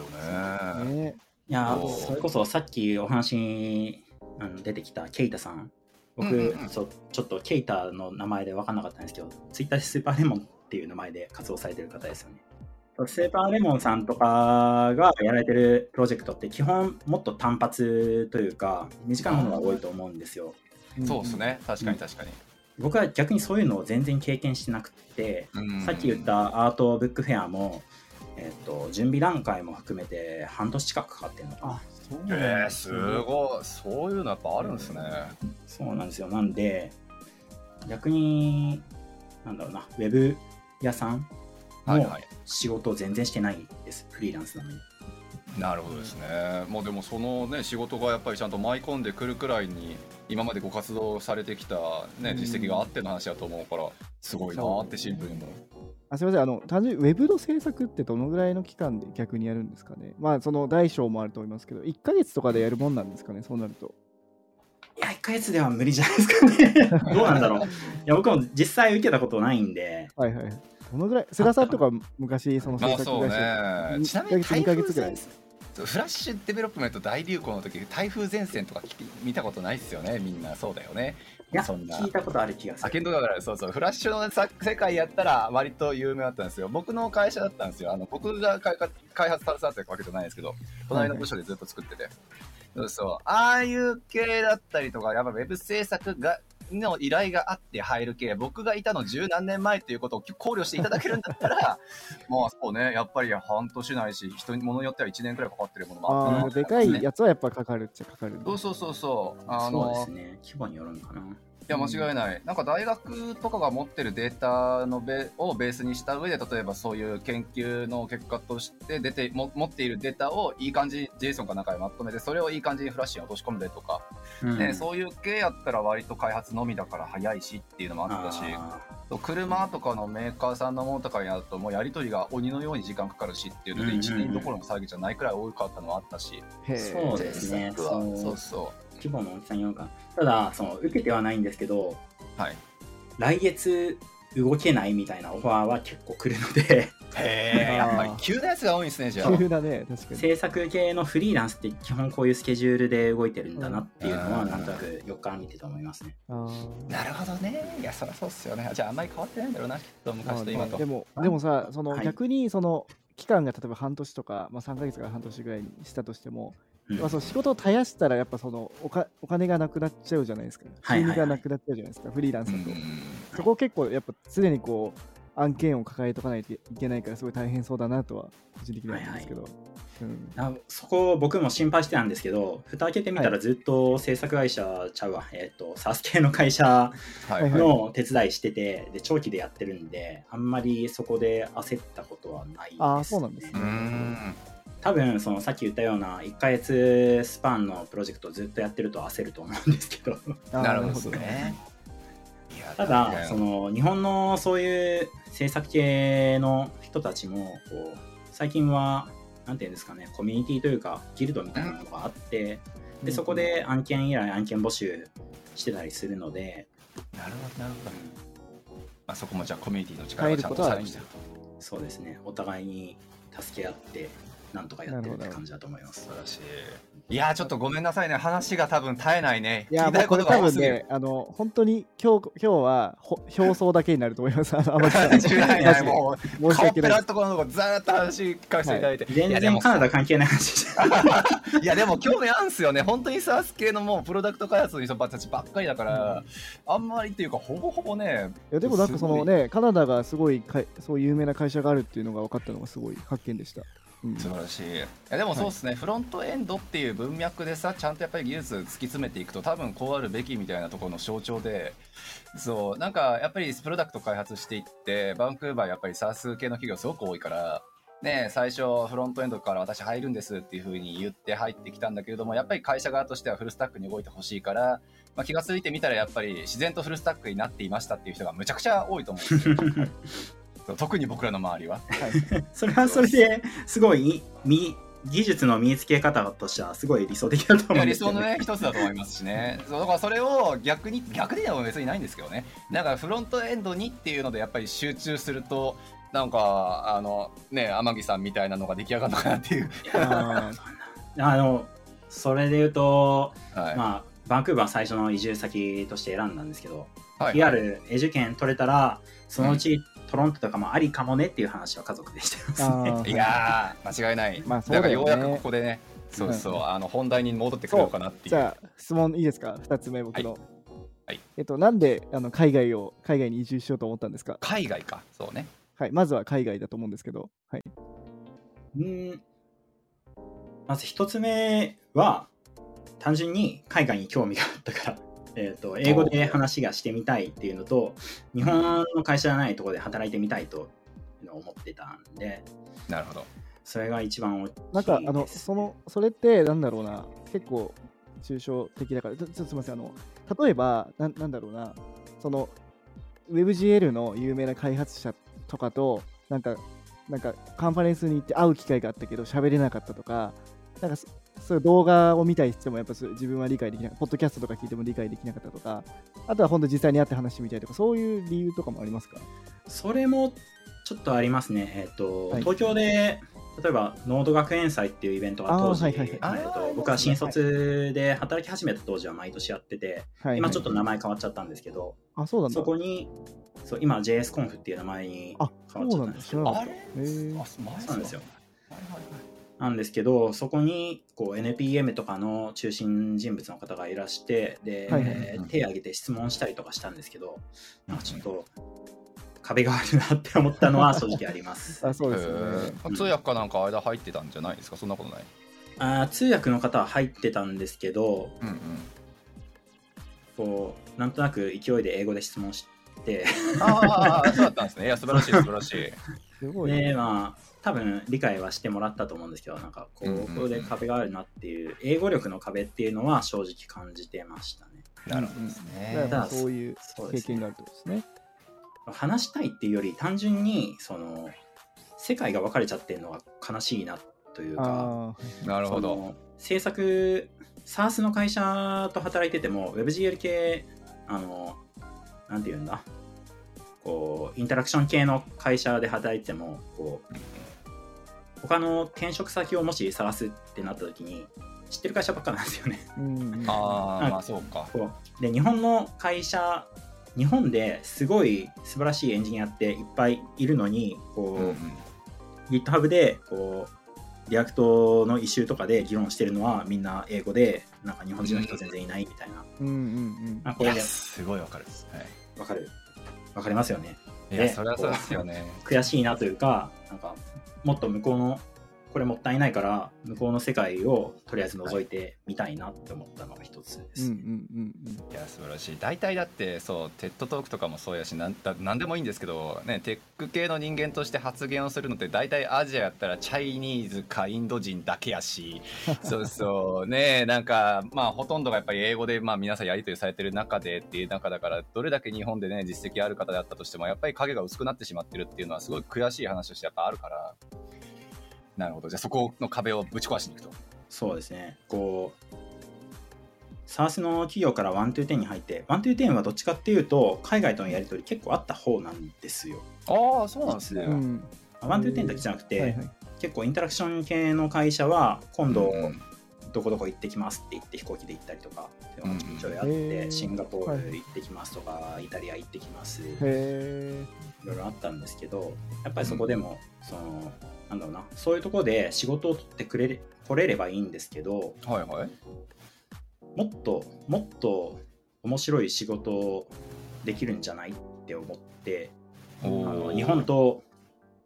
ね。ね。いやそれこそさっきお話にあの出てきたケイタさん。僕、うんうんうん。そうちょっとケイタの名前で分かんなかったんですけどツイッターでスーパーレモンっていう名前で活動されてる方ですよね。スーパーレモンさんとかがやられてるプロジェクトって基本もっと単発というか短いものが多いと思うんですよ。そうですね。確かに確かに。僕は逆にそういうのを全然経験してなくてうんさっき言ったアートブックフェアも、えっと準備段階も含めて半年近くかかってるのかそうなんえー、だすごい。そういうのやっぱあるんですね。そうなんですよ。なんで、逆に、なんだろうな、ウェブ屋さんのはいはい。仕事を全然してないです、フリーランスなのに。なるほどですね。もうでもそのね仕事がやっぱりちゃんと舞い込んでくるくらいに今までご活動されてきたねうん実績があっての話だと思うからすごいなーってシンプルに思う。あすみませんあの単純にウェブの制作ってどのぐらいの期間で逆にやるんですかねまあその大小もあると思いますけど1ヶ月とかでやるもんなんですかねそうなるといや、1ヶ月では無理じゃないですかね。どうなんだろう。いや、僕も実際受けたことないんで、はいはいどのぐらい菅さんとか昔その制作まあそう会社ね。ちなみに1ヶ月2ヶ月ぐらい台風前線フラッシュデベロップメント大流行の時台風前線とか聞き見たことないっすよね。みんなそうだよね。いや、そんな。聞いたことある気がする。どだからそうそう。フラッシュのさ世界やったら割と有名だったんですよ。僕の会社だったんですよ。あの僕が開発開発携わってるわけじゃないですけど隣の部署でずっと作ってて、そうそう。ああいう系だったりとかやっぱウェブ制作がの依頼があって入る系僕がいたの十何年前っていうことを考慮していただけるんだったら まあそうねやっぱり半年ないし人に物によっては1年くらいかかってるものもあったなあーでかいやつはやっぱかかるっちゃかかるんだそうそうそうそうあそうのですね。規模によるのかな。いや間違いない、なんか大学とかが持ってるデータのベをベースにした上で例えばそういう研究の結果として出ても持っているデータをいい感じに JSON かなんかでまとめてそれをいい感じにフラッシュに落とし込んでとか、うん。ね、そういう系やったら割と開発のみだから早いしっていうのもあったし車とかのメーカーさんのものとかになるともうやり取りが鬼のように時間かかるしっていうのでうんうんうん。1年どころの騒ぎじゃないくらい多かったのもあったし、そうですね。そう。そう。そ規模の大きさによるか。ただ、その受けてはないんですけど、うはい来月動けないみたいなオファーは結構来るのでへえ やっぱり急なやつが多いんですねじゃあ急だね確かに制作系のフリーランスって基本こういうスケジュールで動いてるんだなっていうのはうんなんとなく4日見てて思いますね。なるほどね。いや、そりゃそうっすよね。じゃあ、あんまり変わってないんだろうな、きっと昔と今と。でもでもさそのはい逆にその期間が例えば半年とか、まあ、3ヶ月から半年ぐらいにしたとしても、うんまあ、その仕事を絶やしたらやっぱそのおかお金がなくなっちゃうじゃないですか。はいはいはい。収入がなくなっちゃうじゃないですかフリーランスだと、うん。そこ結構やっぱ常にこう案件を抱えとかないといけないからすごい大変そうだなとは個人的には思うんですけど、うん。あそこ僕も心配してたんですけど蓋開けてみたらずっと制作会社ちゃうわ、えっ、とサスケの会社はいはい。の手伝いしててで長期でやってるんであんまりそこで焦ったことはないです、ね、あーそうなんですうねん。多分そのさっき言ったような1ヶ月スパンのプロジェクトをずっとやってると焦ると思うんですけど。なるほどね。ただそ、の日本のそういう制作系の人たちもこう最近はなんていうんですかねコミュニティというかギルドみたいなのがあってでそこで案件依頼案件募集してたりするので。なるほど、なるほど。まあ、そこもじゃあ、コミュニティの力がちゃんとしてるそうですね。お互いに助け合ってなんとかやってるって感じだと思います素晴らしい。いやー、ちょっとごめんなさいね。話が多分絶えないね。いやもうこれ多分。ねあの本当に今日今日はほ表層だけになると思いますあの 違いない、もう、申し訳ないぺらところのとこずーっと話聞かせていただいて。全いやでも然カナダ関係ない話 いやでも興味あるんすよね。本当にサース系のもうプロダクト開発の人たちばっかりだから、あんまりっていうかほぼほぼね。いやでもなんかそのねカナダがすごいかいそういう有名な会社があるっていうのが分かったのがすごい発見でした、うん素晴らしい。いやでもそうですね、フロントエンドっていう文脈でさ、ちゃんとやっぱり技術突き詰めていくと、多分こうあるべきみたいなところの象徴で、そう、なんかやっぱりプロダクト開発していって、バンクーバーやっぱり SaaS 系の企業すごく多いから、ね、最初フロントエンドから私入るんですっていうふうに言って入ってきたんだけれども、やっぱり会社側としてはフルスタックに動いてほしいから、まあ、気がついてみたらやっぱり自然とフルスタックになっていましたっていう人がむちゃくちゃ多いと思うんですよ。特に僕らの周りは。はい。それはそれですごいみ技術の身につけ方としてはすごい理想的だと思うんですよね。想のね一つだと思いますしね。そうだからそれを逆に逆では別にないんですけどね。なんかフロントエンドにっていうのでやっぱり集中するとなんかあのね天城さんみたいなのが出来上がるのかなっていう、あのそれで言うと、はい。まあ、バンクーバー最初の移住先として選んだんですけど、はい PR 永住権取れたらそのうちトロントとかもありかもねっていう話は家族でしてますね。いやー間違いない、まあそうだよね。だからようやくここでねそうそう、あの本題に戻ってくるのかなっていう。じゃあ質問いいですか？2つ目僕の、はい。えっとなんであの海外を海外に移住しようと思ったんですか？海外か。そうね。はい。まずは海外だと思うんですけど。はい。うん。まず一つ目は単純に海外に興味があったから、えー、と英語で話がしてみたいっていうのと日本の会社じゃないところで働いてみたいと思ってたんで。なるほど。それが一番大きいですなんかあのそのそれってなんだろうな。結構抽象的だから。ちょっとすみません。あの例えばなんなんだろうな。その WebGL の有名な開発者とかとなんかなんかカンファレンスに行って会う機会があったけど喋れなかったとかなんかそそういう動画を見たりしてもやっぱ自分は理解できないポッドキャストとか聞いても理解できなかったとかあとは本当実際に会って話してみたいとかそういう理由とかもありますか？それもちょっとありますね。えっ、と、はい。東京で、例えば、ノード学園祭っていうイベントが当時、はいはいはい。えーと僕は新卒で働き始めた当時は毎年やってて、はい今ちょっと名前変わっちゃったんですけど、あそうなんだ。そこに、そう今 JS コンフっていう名前にあ変わっちゃったんですけど、そうなんだ。あれ？そうなんですよ。はいはいはいなんですけど、そこにこう NPM とかの中心人物の方がいらして、で、はいはいえー手を挙げて質問したりとかしたんですけど、なんかちょっと壁があるなって思ったのは 正直あります。あそうですよね。へー。通訳かなんか間入ってたんじゃないですか？そんなことない。あー通訳の方は入ってたんですけど、うんうん。こうなんとなく勢いで英語で質問して、ああ、そうだったんですね。いや、素晴らしい、素晴らしい。すごいね、で、まあ、多分理解はしてもらったと思うんですけど、なんかこここで壁があるなっていう、英語力の壁っていうのは正直感じてましたね。なるほどですね。だからそういう経験があるってことですね。話したいっていうより、単純にその世界が分かれちゃってるのが悲しいなというか、なるほど。制作 SARS の会社と働いてても WebGL 系あのなんていうんだ？こうインタラクション系の会社で働いててもこう他の転職先をもし探すってなった時に知ってる会社ばっかなんですよね。ああ、まあそうか。こうで日本の会社日本ですごい素晴らしいエンジニアっていっぱいいるのにこう、うんうん GitHub でこう React のイシューとかで議論してるのはみんな英語でなんか日本人の人全然いないみたいな、うんうんうん。あこれすごいわかる。はいわかるわかりますよねいや、ねそれはそうですよね。悔しいなというかなんかもっと向こうのこれもったいないから向こうの世界をとりあえず覗いてみたいなって思ったのが一つです、うんうんうんいや、素晴らしい。大体だって、そう、 TED トークとかもそうやし、なんだなんでもいいんですけど、ね、テック系の人間として発言をするのって、大体アジアやったら、チャイニーズかインド人だけやし、そうそう、ね、なんか、まあ、ほとんどがやっぱり英語で、まあ、皆さんやり取りされてる中でっていう中だから、どれだけ日本でね、実績ある方であったとしても、やっぱり影が薄くなってしまってるっていうのは、すごい悔しい話としてやっぱあるから、なるほど。じゃあ、そこの壁をぶち壊しにいくと。そうですねこう SARS の企業から1 to 10に入って1 to 10はどっちかっていうと海外とのやり取り結構あった方なんですよああ、そうなんですね。うん。うん1 to 10だけじゃなくて、はいはい。結構インタラクション系の会社は今度うんどこどこ行ってきますって言って飛行機で行ったりとかっていうのがちょいちょいあって、シンガポール行ってきますとか、イタリア行ってきますい。ろいろあったんですけどやっぱりそこでも、そのなんだろうなそういうところで仕事を取ってくれれ来れればいいんですけどはいはい。もっともっと面白い仕事できるんじゃないって思ってあの日本と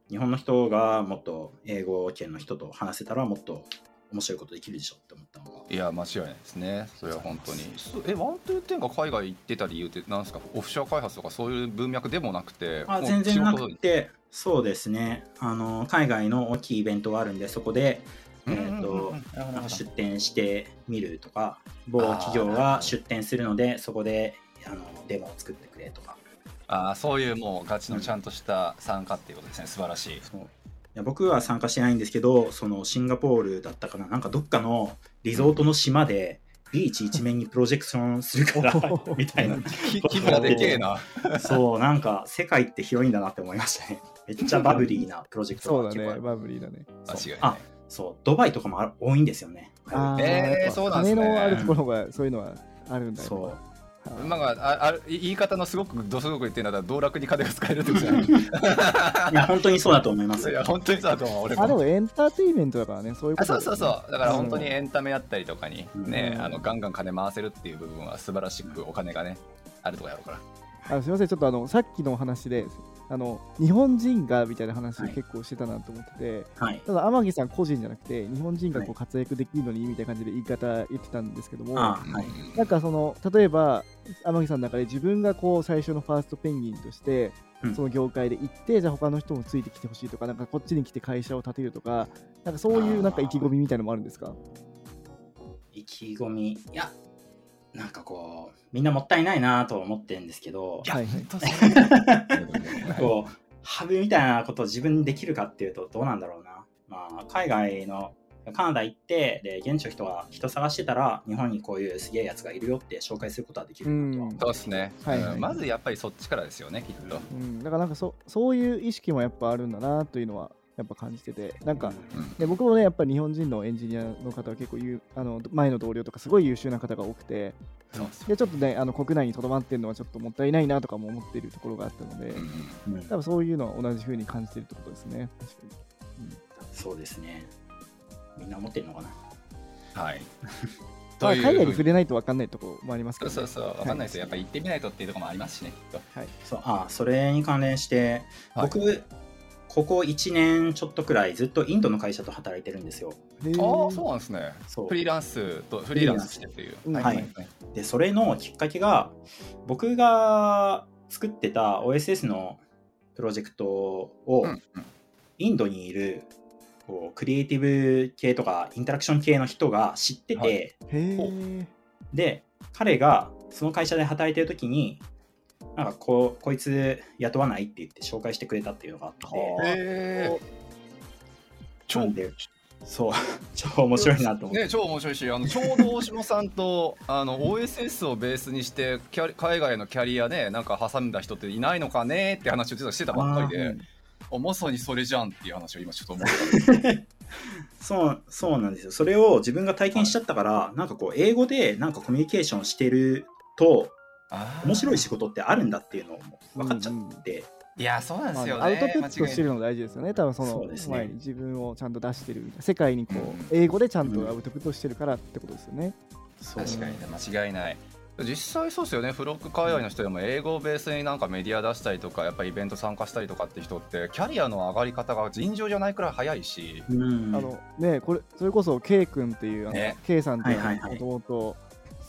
日本の人がもっと英語圏の人と話せたらもっと面白いことできるでしょって思ったのがいや、間違いないですね。それは本当に。そえ、ワントゥーテンが海外行ってた理由って、なんですか、オフショア開発とかそういう文脈でもなくて、あ全然なくてそうですね。あの海外の大きいイベントがあるんでそこで、えーと出展してみるとか某企業が出展するのでそこであのデモを作ってくれとか。ああそういうもうガチのちゃんとした参加っていうことですね。素晴らしい。いや僕は参加してないんですけどそのシンガポールだったかな。なんかどっかのリゾートの島でビーチ一面にプロジェクションするからみたいな。き規模がでけえな。そうなんか世界って広いんだなって思いましたねめっちゃバブリーなプロジェクトそうだね、バブリーだね。あ間違いない。そう。ドバイとかもあ多いんですよね。えーやっぱそうなんすね。金のあるところがそういうのはあるんだよ。そう。はいまあああ言い方のすごくどすごく言ってんだったら道楽に金が使えるってことじゃないいや本当にそうだと思います。いや本当にそうだと思う俺あ、でももエンターテインメントだからね、そういうこあとそうそうそう。だから本当にエンタメやったりとかにね、うん。あのガンガン金回せるっていう部分は素晴らしくお金がねあるとこやろうから。あすみません、ちょっとあのさっきの話で、あの日本人がみたいな話はい。結構してたなと思ってて、はい。ただ天城さん個人じゃなくて、日本人がこはう活躍できるのにみたいな感じで言い方言ってたんですけども、あはい。なんかその例えば天城さんの中で自分がこう最初のファーストペンギンとして、うん。その業界で行ってじゃあ他の人もついてきてほしいとかなんかこっちに来て会社を立てるとかなんかそういうなんか意気込みみたいなのもあるんですか？意気込み。いやなんかこうみんなもったいないなと思ってるんですけどいやはいはい。本当そうこうハブみたいなことを自分にできるかっていうとどうなんだろうな、まあ、海外のカナダ行ってで現地の人が人探してたら日本にこういうすげえやつがいるよって紹介することはできるなと。は思うそうですね、はいはい。うん。まずやっぱりそっちからですよねきっと、うん、だからなんかそそういう意識もやっぱあるんだなというのはやっぱ感じててなんかうん。で僕もねやっぱり日本人のエンジニアの方は結構あの前の同僚とかすごい優秀な方が多くてでちょっとねあの国内にとどまってるのはちょっともったいないなとかも思っているところがあったので、うんうん多分そういうのは同じ風に感じてるってことですね確かに。そうですね。みんな思ってるのかな。はい。まあ、海外に触れれないと分かんないところもありますけど、ね、そうそうそう。わかんないですよ。やっぱ行ってみないとっていうところもありますしねはい。そう。あそれに関連して、はい。僕ここ1年ちょっとくらいずっとインドの会社と働いてるんですよ。へああそううなんですね。そう。フリーランスとフリーランス。してっていう。うんはいでそれのきっかけが僕が作ってた OSS のプロジェクトをうんうん。インドにいるこうクリエイティブ系とかインタラクション系の人が知ってて、はい。へえで彼がその会社で働いてる時になんかこうこいつ雇わないって言って紹介してくれたっていうのがあって。超なんでそう。超面白いなと思って、ね、超面白いしあのちょうど大島さんと あの OSS をベースにしてキャリ海外のキャリアねなんか挟んだ人っていないのかねって話を実はしてたばっかりであまさにそれじゃんっていう話を今ちょっと思った。そうそうなんですよ。それを自分が体験しちゃったから、なんかこう英語でなんかコミュニケーションしてると面白い仕事ってあるんだっていうのを分かっちゃって、いやそうなんでまあすよね、アウトプットしてるの大事ですよね、多分そのそうですね。前に自分をちゃんと出してる世界にこう、うん英語でちゃんとアウトプットしてるからってことですよね。そう確かにね間違いない。実際そうですよね。フロック海外の人でも英語をベースになんかメディア出したりとかやっぱイベント参加したりとかって人ってキャリアの上がり方が尋常じゃないくらい早いし。うん。あのねこれそれこそ K 君っていうあの、ね。K さんっていうはいはいはい。もともと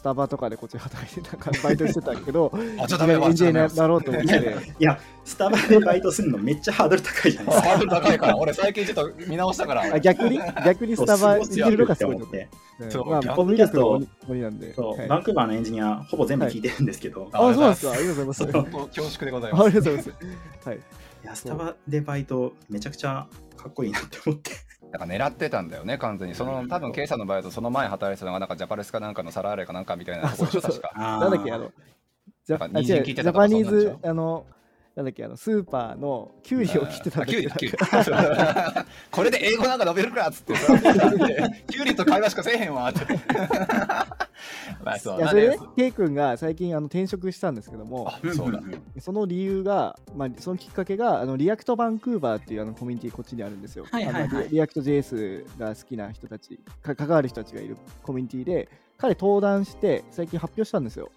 スタバとかでこっちで働いてたからバイトしてたけどあちょっとエンジニろうと思っいやていやスタバでバイトするのめっちゃハードル高いじゃないですか ハードル高いから俺最近ちょっと見直したからあ逆に逆にスタバ行けるのがすごいと思ってそう逆まあコミュ力の鬼鬼なんで。そう、はいバンクーバーのエンジニアほぼ全部聞いてるんですけど、はいあ、そうなんですか。ありがとうございます。恐縮でございあますりがとうございます。はい。いやスタバでバイトめちゃくちゃかっこいいなって思って。なんか狙ってたんだよね完全に。その多分ケイさんの場合だとその前働いてたのがなんかジャパレスかなんかのサラーレかなんかみたいなところでしょかななんだっけ、あの、ジャパニーズあの、なんだっけ、あの、スーパーのキュウリを切ってたんだっけあキュウリキュウリ。これで英語なんか伸びるかっつって キュウリと会話しかせえへんわって。まあそういや、それね、ケイ君が最近あの転職したんですけども、あそうだ。その理由が、まあ、そのきっかけが、あの React Vancouver っていうあのコミュニティこっちにあるんですよ。はいはいはい。リ React JS が好きな人たちか、関わる人たちがいるコミュニティで、彼登壇して最近発表したんですよ。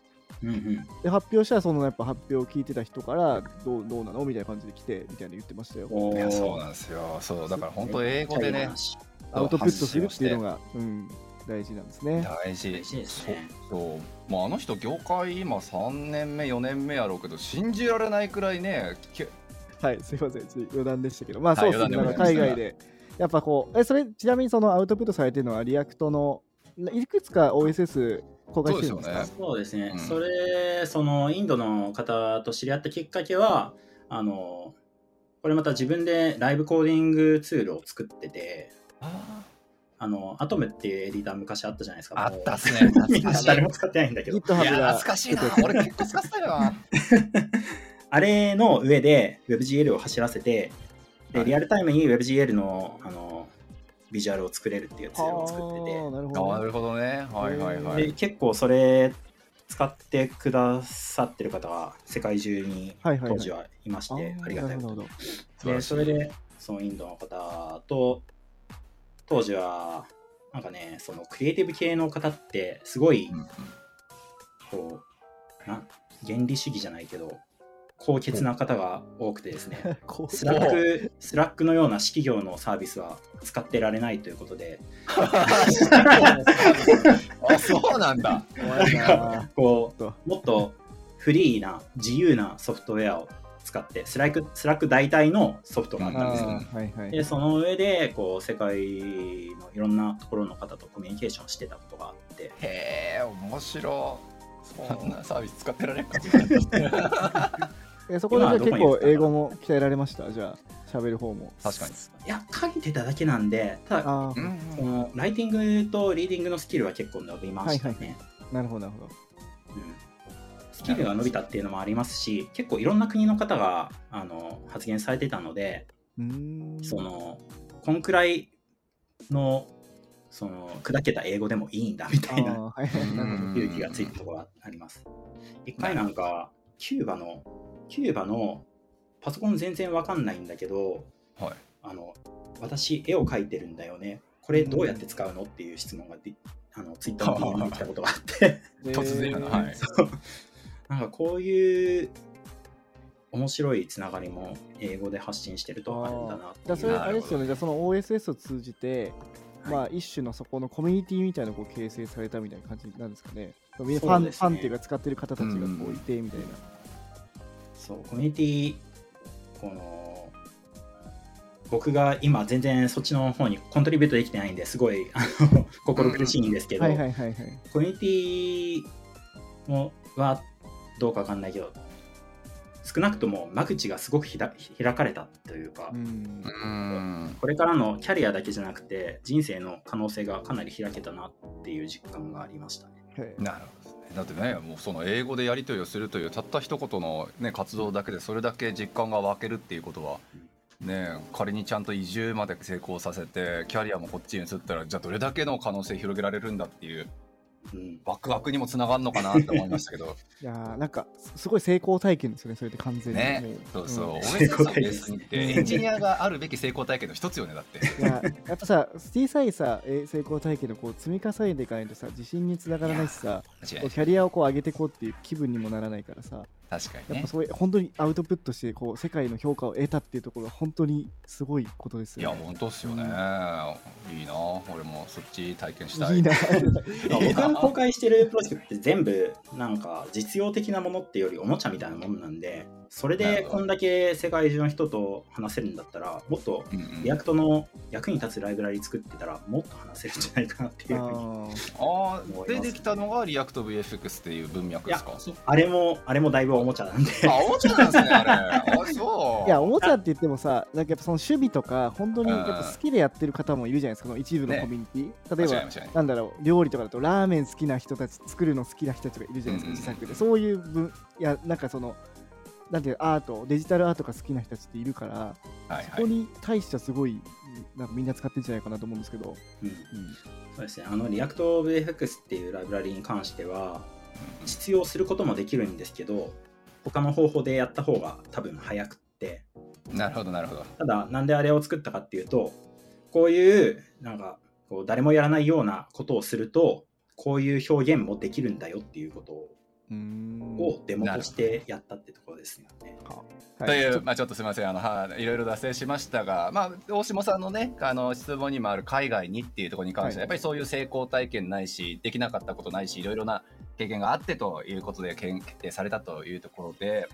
うんうん。で発表したらそのやっぱ発表を聞いてた人からどうどうなのみたいな感じで来てみたいな言ってましたよ。いやそうなんですよ。そうだから本当英語でねアウトプットするっていうのが、うん、大事なんですね。大事。大事ですね。そうそう。もうあの人業界今3年目4年目やろうけど信じられないくらいねけはい、すいません、余談でしたけど、まあそうですね、はい海外で、やっぱこう、え、それ、ちなみにそのアウトプットされてるのは、 React の、いくつか OSS 公開してるんですか？そうですよそうですね、うんそれ、そのインドの方と知り合ったきっかけは、あの、これまた自分でライブコーディングツールを作ってて、あの、アトムっていうエディター昔あったじゃないですか。あったっすもね。うみんな。誰も使ってないんだけど。懐かしいな。俺結構使ってたよな。あれの上で WebGL を走らせて、はいでリアルタイムに WebGL のあのビジュアルを作れるっていうツールを作っててなるあほどね。はいはいはい。で結構それ使ってくださってる方が世界中にはいはいはい当時はいまして、ありがたいこと。でそれでそのインドの方と当時はなんかねそのクリエイティブ系の方ってすごいこうな原理主義じゃないけど高潔な方が多くてですね Slack Slack のような私企業のサービスは使ってられないということで あ、そうなんだ。な こそううもっとフリーな自由なソフトウェアを使って Slack Slack 代替のソフトがあったんですよ。はいはい。でその上でこう世界のいろんなところの方とコミュニケーションしてたことがあってへえ、面白い。そんなサービス使ってられるか。えそこでじゃあ結構英語も鍛えられました？じゃあ、喋る方も。確かに。いや書いてただけなんでただあのライティングとリーディングのスキルは結構伸びましたね。はいはいなるほどなるほど。うんスキルが伸びたっていうのもありますし結構いろんな国の方があの発言されてたので。そのこんくらいのその砕けた英語でもいいんだみたいな。勇気がついたところがあります。一回なんかキューバのキューバのパソコン全然わかんないんだけどはい。あの私絵を描いてるんだよねこれどうやって使うのっていう質問がであのツイッターの DM に来たことがあって 突然やな。はい。なんかこういう面白いつながりも英語で発信してるとあるんだなっていうじゃあそれあれですよね、じゃあその OSS を通じて、はいまあ一種のそこのコミュニティみたいなのをこう形成されたみたいな感じなんですかね。みんなファン,、そうですねファンっていうか使ってる方たちがこういてみたいな。そうコミュニティこの僕が今全然そっちの方にコントリビュートできてないんですごいあの心苦しいんですけど。コミュニティもはどうかわかんないけど少なくとも間口がすごく開かれたというか、うん。うん。これからのキャリアだけじゃなくて人生の可能性がかなり開けたなっていう実感がありましたね。なるほどね。だってね、もうその英語でやり取りをするというたった一言のね活動だけでそれだけ実感が湧けるっていうことは。ね、仮にちゃんと移住まで成功させてキャリアもこっちに移ったらじゃあどれだけの可能性広げられるんだっていううん、ワクワクにもつながるのかなって思いましたけど。いやーなんかすすごい成功体験ですよね、それって完全に。ね。もそうそう、ん。オ成功体験ベースにってエンジニアがあるべき成功体験の一つよねだって。いややっぱさ、小さいさ、え成功体験のこう積み重ねていかないとさ、自信につながらないしさ、キャリアをこう上げていこうっていう気分にもならないからさ、確かにね。やっぱそういう本当にアウトプットしてこう世界の評価を得たっていうところが本当にすごいことですよね。いや本当っすよね、うん。いいな。俺もそっち体験したい。いいな。僕が 公開してるプロジェクトって全部なんか実用的なものっていうよりおもちゃみたいなもんなんでそれでこんだけ世界中の人と話せるんだったらもっと React の役に立つライブラリ作ってたらもっと話せるんじゃないかなっていうふうに。あああでできたのがリアクト VFX っていう文脈ですか？あれもあれもだいぶおもちゃなんで。あおもちゃなんですねあれ。あそう。ーいや、おもちゃって言ってもさ、なんかやっぱその趣味とか、本当にやっぱうん好きでやってる方もいるじゃないですか、この一部のね。コミュニティ。例えばなんだろう料理とかだとラーメン好きな人たち作るの好きな人たちがいるじゃないですか、うん。自作で。そういう分いやなんかそのなんていうアートデジタルアートが好きな人たちっているから、はいはい。そこに対してはすごいなんかみんな使ってるんじゃないかなと思うんですけど、うん。うん。そうですね。あのリアクト VFX っていうライブラリに関しては実用することもできるんですけど他の方法でやった方が多分早くって。なるほどなるほど。ただなんであれを作ったかっていうとこういうなんかこう誰もやらないようなことをするとこういう表現もできるんだよっていうことををデモとしてやったってところですよね。はという、ちょまあ、ちょっとすみません。あの、はい、いろいろ脱線しましたが、まあ、大下さんのねあの質問にもある海外にっていうところに関しては、はい。やっぱりそういう成功体験ないしできなかったことないしいろいろな経験があってということで決定されたというところで、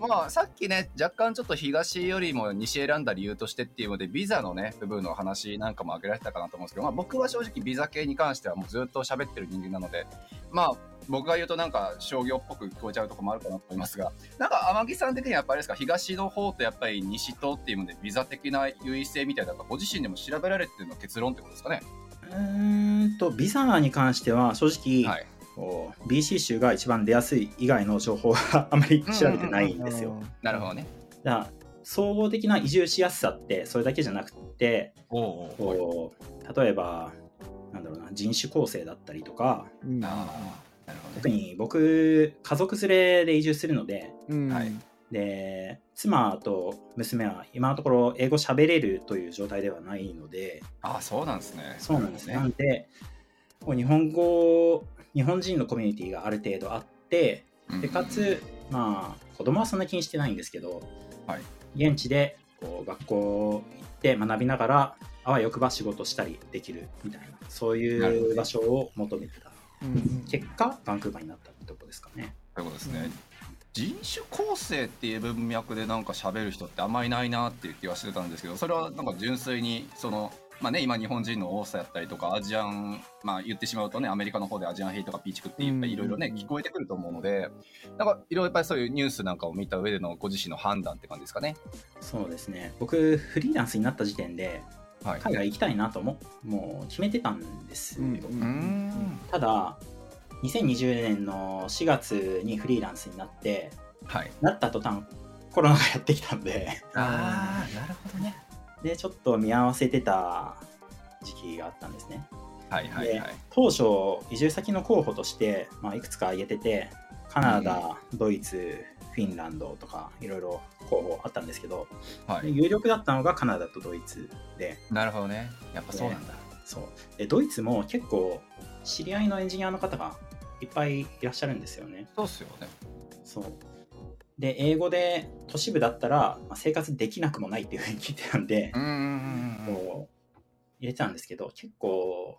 まあ、さっきね、若干ちょっと東よりも西選んだ理由としてっていうので、ビザのね、部分の話なんかも挙げられてたかなと思うんですけど、まあ、僕は正直ビザ系に関してはもうずっと喋ってる人間なので、まあ、僕が言うとなんか商業っぽく聞こえちゃうところもあるかなと思いますが、なんか天城さん的にはやっぱりですか、東の方とやっぱり西とっていうので、ビザ的な優位性みたいな、ご自身でも調べられてるの結論ってことですかね？うーんと、ビザに関しては正直、はい。こう BC 州が一番出やすい以外の情報はあまり調べてないんですよ。なるほどね。だから総合的な移住しやすさってそれだけじゃなくておおおこう例えばなんだろうな人種構成だったりとかうんああ、なるほど特ね。に僕家族連れで移住するのでうんはいで妻と娘は今のところ英語喋れるという状態ではないのでああ、そうなんですね。そうなんですね。なで日本語日本人のコミュニティがある程度あってでかつ、まあ、子供はそんな気にしてないんですけど、はい現地でこう学校行って学びながらあわよくば仕事したりできるみたいなそういう場所を求めてたうん結果バンクーバーになったってとこですかね。そういうことですね。人種構成っていう文脈でなんか喋る人ってあんまりいないなっていう気はしてたんですけどそれはなんか純粋にそのまあね今日本人の多さやったりとかアジアンまあ言ってしまうとねアメリカの方でアジアンヘイとかピーチクっていっぱいいろいろねうん聞こえてくると思うのでなんかいろいろやっぱりそういうニュースなんかを見た上でのご自身の判断って感じですかね。そうですね僕フリーランスになった時点ではい。海外行きたいなとももう決めてたんですよ。うん。ただ2020年の4月にフリーランスになってはい。なった途端コロナがやってきたんでああなるほどね。でちょっと見合わせてた時期があったんですねはいはいはい。当初移住先の候補として、まあ、いくつか挙げててカナダ、ドイツフィンランドとかいろいろ候補あったんですけど、ではい。有力だったのがカナダとドイツでなるほどね。やっぱそうなんだ。そうでドイツも結構知り合いのエンジニアの方がいっぱいいらっしゃるんですよねそうっすよね。そうで英語で都市部だったら、まあ、生活できなくもないっていうふうに聞いてたんで、う入れてたんですけど結構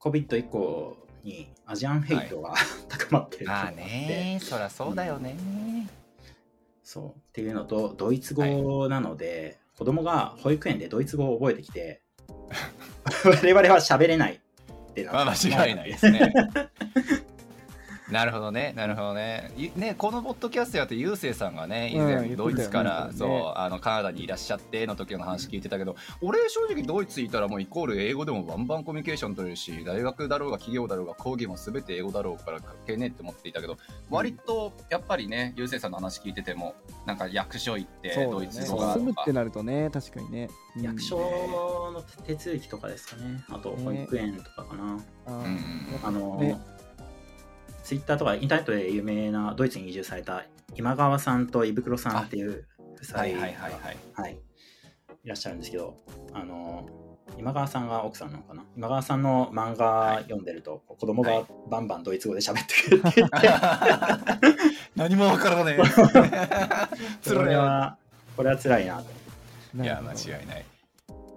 COVID 以降にアジアンヘイトが、高まってるまあねそりゃそうだよね。そう。っていうのとドイツ語なので、子供が保育園でドイツ語を覚えてきて 我々は喋れないってなまあ間違いないですね。なるほどね、なるほどね。いね、このポッドキャストやって、ゆうせいさんがね、以前、ドイツから、ね。そう、あの、カナダにいらっしゃっての時の話聞いてたけど、俺、正直、ドイツいたら、もうイコール英語でもバンバンコミュニケーション取れるし、大学だろうが、企業だろうが、講義も全て英語だろうから、関係ねえって思っていたけど、割と、やっぱりね、ゆうせいさんの話聞いてても、なんか役所行って、ドイツ語が。住むってなるとね確かにね、うん。役所の手続きとかですかね。あと保育園とかかな、あー。うん。うんあの、ねツイッターとかインターネットで有名なドイツに移住された今川さんと胃袋さんっていう夫妻がはいはいはいはい。はい、いらっしゃるんですけど、あの今川さんが奥さんなのかな？今川さんの漫画読んでると、子供はい。がバンバンドイツ語で喋ってくるって言って、何もわからねそ れは、これは辛いな。いや、間違いない。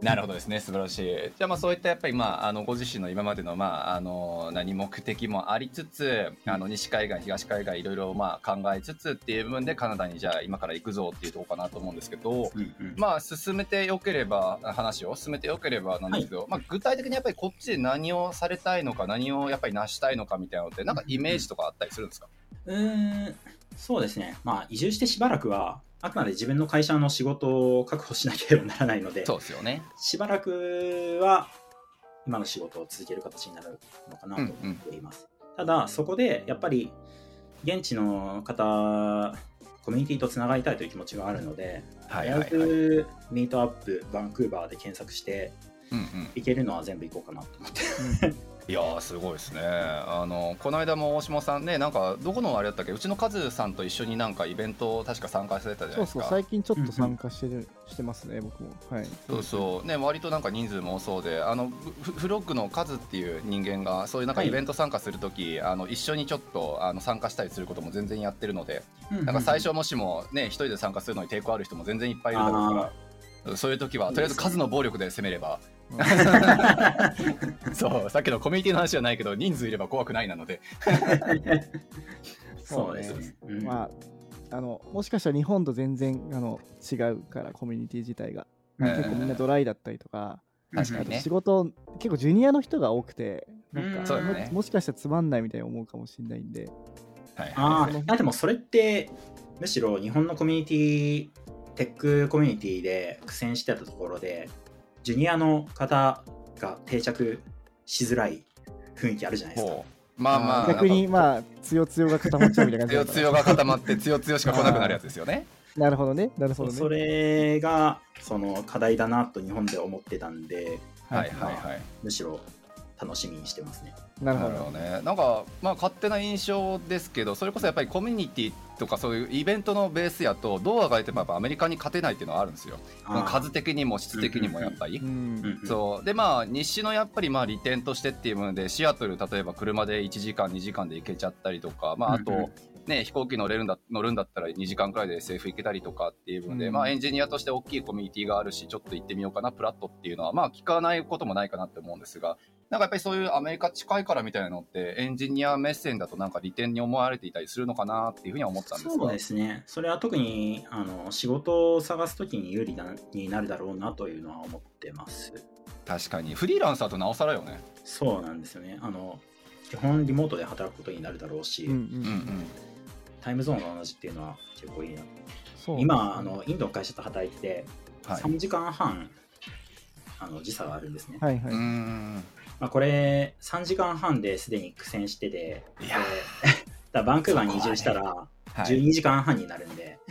なるほどですね、素晴らしい。じゃあ、まあ、そういったやっぱり、まあ、あのご自身の今までの、まあ、あの何目的もありつつ、あの西海岸、東海岸、いろいろ、まあ、考えつつっていう部分で、カナダにじゃあ、今から行くぞっていうところかなと思うんですけど、うんうん。まあ、進めてよければ、話を進めてよければなんですけど、まあ、具体的にやっぱりこっちで何をされたいのか、何をやっぱり成したいのかみたいなのって、なんかイメージとかあったりするんですか、うーん、そうですね、まあ、移住してしばらくは、あくまで自分の会社の仕事を確保しなければならないので、そうですよね。しばらくは今の仕事を続ける形になるのかなと思っています。ただ、そこでやっぱり現地の方、コミュニティとつながりたいという気持ちがあるので、はいはいはい。ミートアップ、バンクーバーで検索して、うんうん行けるのは全部行こうかなと思って。いやーすごいですね。あのこの間も大島さんねなんかどこのあれだったっけ？うちのカズさんと一緒になんかイベント確か参加されたじゃないですか。そうそう最近ちょっと参加してる、してますね僕も。はい。そうそう。ね割となんか人数も多そうであのフフロッグのカズっていう人間がそういうなんかはい。イベント参加するとき、あの一緒にちょっとあの参加したりすることも全然やってるので、なんか最初もしもね一人で参加するのに抵抗ある人も全然いっぱいいるだろうからそういう時はとりあえず数の暴力で攻めればそう、さっきのコミュニティの話じゃないけど、人数いれば怖くないなので。そうですね。うん。まああのもしかしたら日本と全然あの違うからコミュニティ自体が、うん。結構みんなドライだったりとか、確かにね。あと仕。事結構ジュニアの人が多くてなんか、ももしかしたらつまんないみたいに思うかもしれないんで。はいああ、でもそれって、むしろ日本のコミュニティ、テックコミュニティで苦戦してたところで、ジュニアの方が定着しづらい雰囲気あるじゃないですか。まあまあ、逆にまあ強強が固まっちゃうみたいな感じだから強強が固まって、強強しか来なくなるやつですよね。なるほどねなるほどねそれがその課題だなと日本で思ってたんで、はいはいはい。むしろ楽しみにしてますね。なるほどなるほどね。なんか、まあ、勝手な印象ですけど、それこそやっぱりコミュニティとかそういうイベントのベースやと、どうあがいてもやっぱアメリカに勝てないっていうのはあるんですよ。数的にも質的にもやっぱり。そう。でまあ日誌のやっぱりまあ利点としてっていうものでシアトル例えば車で1時間2時間で行けちゃったりとか、まあ、あと、ね、飛行機乗れるんだ乗るんだったら2時間くらいで SF 行けたりとかっていうので、うんまあ、エンジニアとして大きいコミュニティがあるしちょっと行ってみようかなプラットっていうのはまあ聞かないこともないかなって思うんですがなんかやっぱりそういうアメリカ近いからみたいなのってエンジニア目線だとなんか利点に思われていたりするのかなっていうふうには思ったんですがそうですね。それは特にあの仕事を探すときに有利なになるだろうなというのは思ってます。確かにフリーランスだとなおさらよね。そうなんですよね。あの基本リモートで働くことになるだろうし、うんううんうんんタイムゾーンが同じっていうのは結構いいな。そう今あのインドの会社と働いてて、はい。3時間半あの時差があるんですね。はいはい。うーん。まあ、これ3時間半ですでに苦戦してて、いや。で だからバンクーバーに移住したらはい。12時間半になるんで、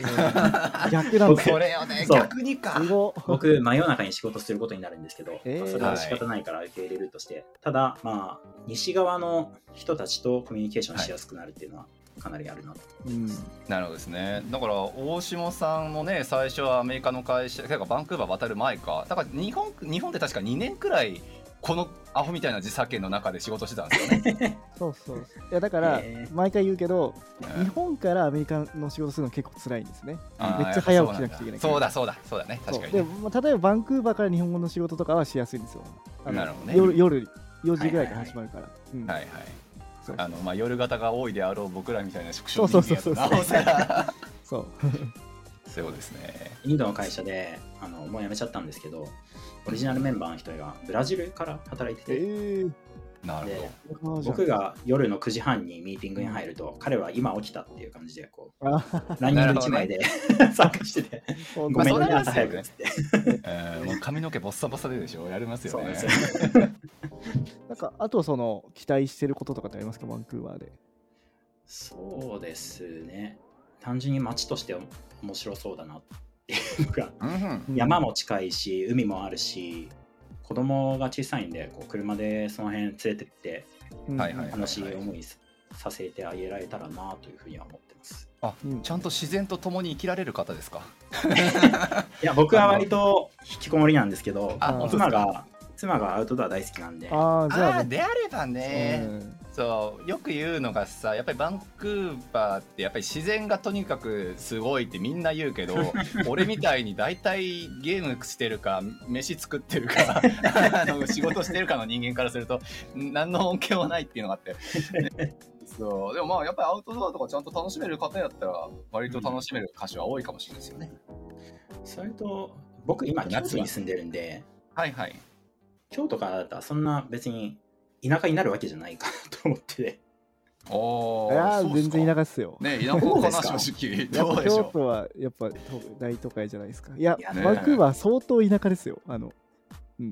逆なんだそれよね。逆にか。僕真夜中に仕事することになるんですけど、えー。まあそれは仕方ないから受け入れるとして、ただまあ西側の人たちとコミュニケーションしやすくなるっていうのはかなりあるなと。思います。なるほどですね。だから大下さんもね最初はアメリカの会社てかバンクーバー渡る前か。だから日本日本って確か2年くらいこのアホみたいな時差圏の中で仕事してたんですよね。そうそう。いやだから毎回言うけどうん。日本からアメリカの仕事するの結構辛いんですね。あーめっちゃ早起きしなくちゃいけないそうだそうだそうだね。確かにね。もまあ例えばバンクーバーから日本語の仕事とかはしやすいんですよ。なるほどね。夜夜4時ぐらいから始まるから。うん。はいはい。そうあのまあ夜型が多いであろう僕らみたいな職種そうそうそうそう。なおさら。そう。そうですね。インドの会社であのもう辞めちゃったんですけど、オリジナルメンバーの一人がブラジルから働いてて、えーなるでほど僕が夜の9時半にミーティングに入ると、彼は今起きたっていう感じでこうあランニング1枚で 参加してて、ごめんね、まあ朝早くって。えーもう髪の毛ボッサボサででしょ。やりますよね。なんかあとその期待してることとかってありますかバンクーバーで？そうですね。単純に街として面白そうだなっていうのが、うん。うん。山も近いし、海もあるし、子供が小さいんで、こう車でその辺連れてって、楽しい思いさせてあげられたらなというふうには思ってます。あうん。ちゃんと自然と共に生きられる方ですか？いや、僕は割と引きこもりなんですけど妻が、妻がアウトドア大好きなんで、ああじゃあ。であればね、うん。そうよく言うのがさやっぱりバンクーバーってやっぱり自然がとにかくすごいってみんな言うけど 俺みたいに大体ゲームしてるか飯作ってるか あの仕事してるかの人間からすると何の恩恵もないっていうのがあって。そう。でもまあやっぱりアウトドアとかちゃんと楽しめる方やったら割と楽しめる歌手は多いかもしれないですよね。それと、僕今、京都に住んでるんで、はいはい。京都からだったらそんな別に田舎になるわけじゃないかなと思ってて、おいやー全然田舎。舎っすよね田舎かなそうですか正直。やっぱ京どうでしょ都はやっぱ大都会じゃないですかいやいやねバンクーバー相当田舎ですよあのう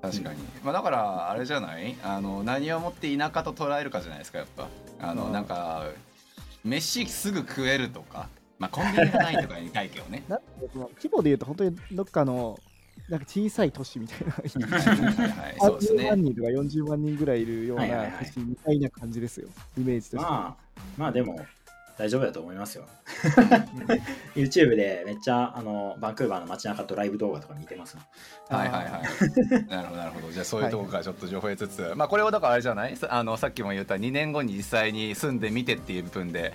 確かに。まあだからあれじゃない？あの何をもって田舎と捉えるかじゃないですかやっぱ。あのうんなんか飯すぐ食えるとか。まあコンビニがないとかに ないけどね。規模で言うと本当にどっかのなんか小さい都市みたいなはいはいはい。そうです30ね万。人とか40万人ぐらいいるようなはいはいはい都市みたいな感じですよイメージとしてはまあ、まあでも大丈夫だと思いますよ。YouTube でめっちゃあのバンクーバーの街中ドライブ動画とか見てますはいはいはい。なるほどなるほど。じゃあそういうところからちょっと情報得つつ、まあこれをだからあれじゃない？さあのさっきも言った2年後に実際に住んでみてっていう部分で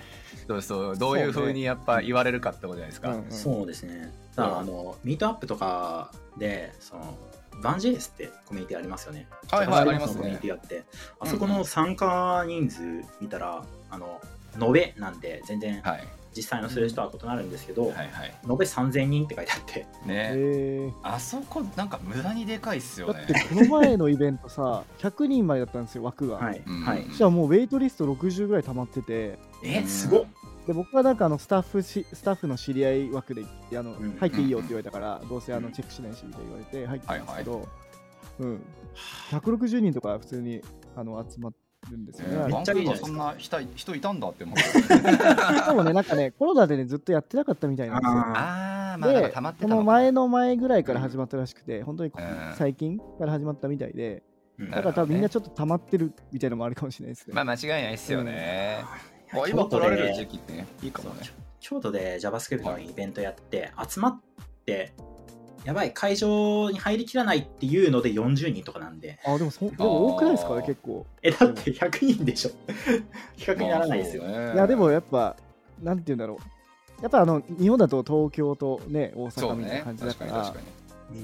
どうそうどういうふうにやっぱ言われるかってことじゃないですか。うんうん。そうですね。ただあのミートアップとかでそのバンジェイスってコミュニティありますよね。はいはい。ありますコミュニティあって、あそこの参加人数見たら、あの、延べなんで全然はい。実際の数字とは異なるんですけど、はいはい。延べ3000人って書いてあって、ね。えあそこなんか無駄にでかいっすよね。だってこの前のイベントさ100人までだったんですよ枠が、はい、うん。はい。そしたらもうウェイトリスト60ぐらい溜まってて。え、すごっで僕はなんかあのスタッフしスタッフの知り合い枠であの、うん入っていいよって言われたから、どうせあうんのチェックしないしみたいな言われて入ったんですけど、うん、160人とか普通にあの集まるんですよね。ねあれめっちゃいそんな人人いたんだって思ってでもね、なんかね、コロナでね、ずっとやってなかったみたいなんですよ。ああまあなんかで溜まっ、てそたのかの前の前ぐらいから始まったらしくて、本当にうん最近から始まったみたいで、うん。だから多分みんなちょっと溜まってるみたいなのもあるかもしれないですね。まあ間違いないっすよね、あ京今都で取られる時期ってねいいかもね京都で JavaScript のイベントやって、集まって、やばい、会場に入りきらないっていうので40人とかなんで、あ、でもそでも多くないですかね、結構。え、だって100人でしょ。比較にならないですよ。ねいや、でもやっぱ、なんて言うんだろう。やっぱあの日本だと東京とね、大阪みたいな感じだか、確からに確かに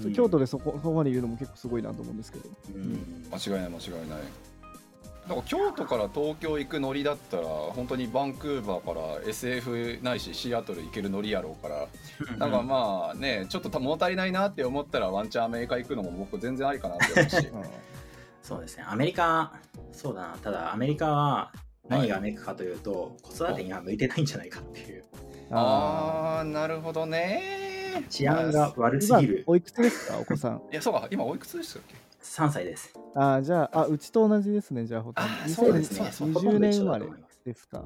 うん京都でそこそこまで言うのも結構すごいなと思うんですけど。うん間違いない間違いないだから京都から東京行くノリだったら本当にバンクーバーから SF ないしシアトル行けるノリやろうからなんかまあねちょっとた物足りないなって思ったらワンチャンアメリカ行くのも僕全然ありかなって思うし。う んそうですね、アメリカ、そうだな、ただアメリカは何がメイクかというと、子育てには向いてないんじゃないかっていう、ああーなるほどね。治安が悪すぎる、おいくつですか、お子さん。いやそうか今おいくつでしたっけ？3歳です。あーじゃああ、うちと同じですね、じゃあほとんあど。そうですねそうほと2020んど一緒年生まれですか？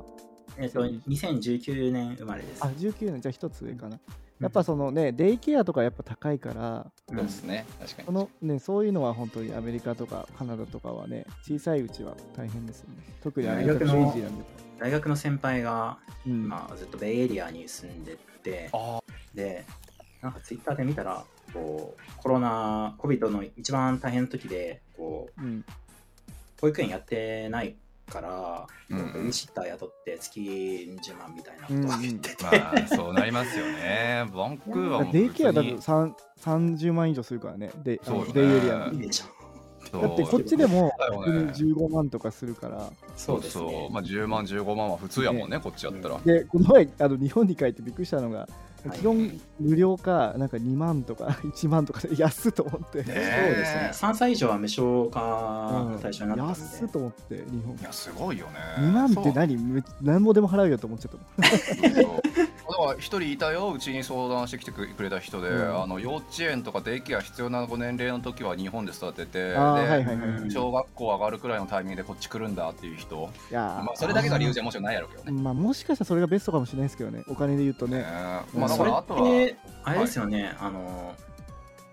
えっと、2019年生まれです。あ、19年、じゃあ一つ上かな。やっぱそのね、デイケアとかやっぱ高いから、うんそうですね確かにそのね、そういうのは本当にアメリカとかカナダとかはね、小さいうちは大変ですよね。特にアメリカとクレイジーなんで。大学の先輩がうん今ずっとベイエリアに住んでて、あで、なんかツイッターで見たら、こう、コロナ、COVID の一番大変な時で、こう、うん、保育園やってないから、うんベビーシッター雇って月10万みたいなこうんとを言ってて、まあそうなりますよね。バンクーバーもデイケアだと普通に3 30万以上するからね、デイあのそうよね。デイエリア。のいいでしょ。そうだってこっちでもだよ普通にね15万とかするから、そうですね。まあ10万15万は普通やもんねこっちやったら。で、この前、あの日本に帰ってびっくりしたのが、はい基本無料か、なんか2万とか 1万とかで安っと思って、ねそうですね。3歳以上は無償化の対象になったんで、安っと思って、日本。い。やすごいよね。2万って何？め何もでも払うよと思っちゃった一人いたようちに相談してきてくれた人で、うん。あの幼稚園とかデイケア必要なご年齢の時は日本で育てて小学校上がるくらいのタイミングでこっち来るんだっていう人、いやーまあ、それだけが理由じゃもちろんないやろうけどね。まあ、もしかしたらそれがベストかもしれないですけどね、お金で言うとね。ねまあ、だそれからあとはあれですよね、あの、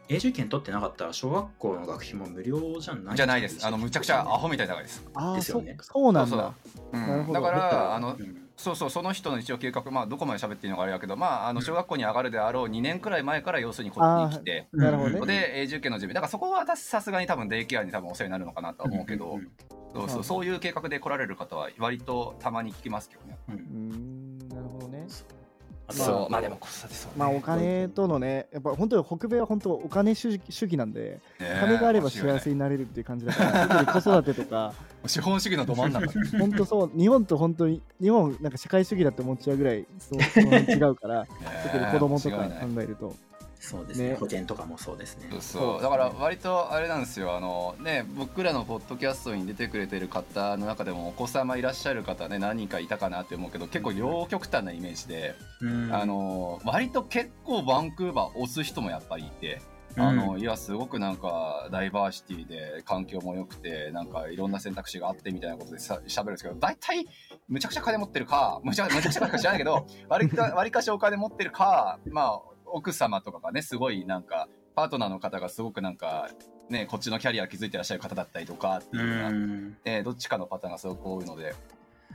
永住権取ってなかったら小学校の学費も無料じゃない？じゃないです。あのむちゃくちゃアホみたいな高いです。ああ、そですよね。そうなんそうだ。う。ん。なるほど。だからあのうんそうそうその人の一応計画まあどこまで喋っていいのかあれやけどまああの小学校に上がるであろう2年くらい前から要するにこっちに来て。うんなるほどねうん。で永住権の準備だからそこは私さすがに多分デイケアに多分お世話になるのかなとは思うけど、そうそうそういう計画で来られる方は割とたまに聞きますけどね。うんうーん、なるほどね。そう。まあでも子育てそう、ね、まあ、お金とのね、やっぱ本当に北米は本当お金主義主義なんで、ね金があれば幸せになれるっていう感じだから、特に子育てとか、資本主義のど真ん中。本当そう、日本と本当に、日本なんか社会主義だって思っちゃうぐらい、そう違うから、特に子供とか考えると。そうですね。ね。保険とかもそうですね。そう。そうだから割とあれなんですよ。あのね僕らのポッドキャストに出てくれてる方の中でもお子様いらっしゃる方ね何人かいたかなって思うけど結構両極端なイメージで、うん。あの割と結構バンクーバー押す人もやっぱりいて。あのうんいやすごくなんかダイバーシティで環境も良くてなんかいろんな選択肢があってみたいなことでさ喋るんですけど大体むちゃくちゃ金持ってるかむちゃむちゃくちゃか知らないけど割か割かしお金持ってるかまあ奥様とかがねすごいなんかパートナーの方がすごくなんかねこっちのキャリア築いてらっしゃる方だったりとかっていうようえーどっちかのパターンがすごく多いので、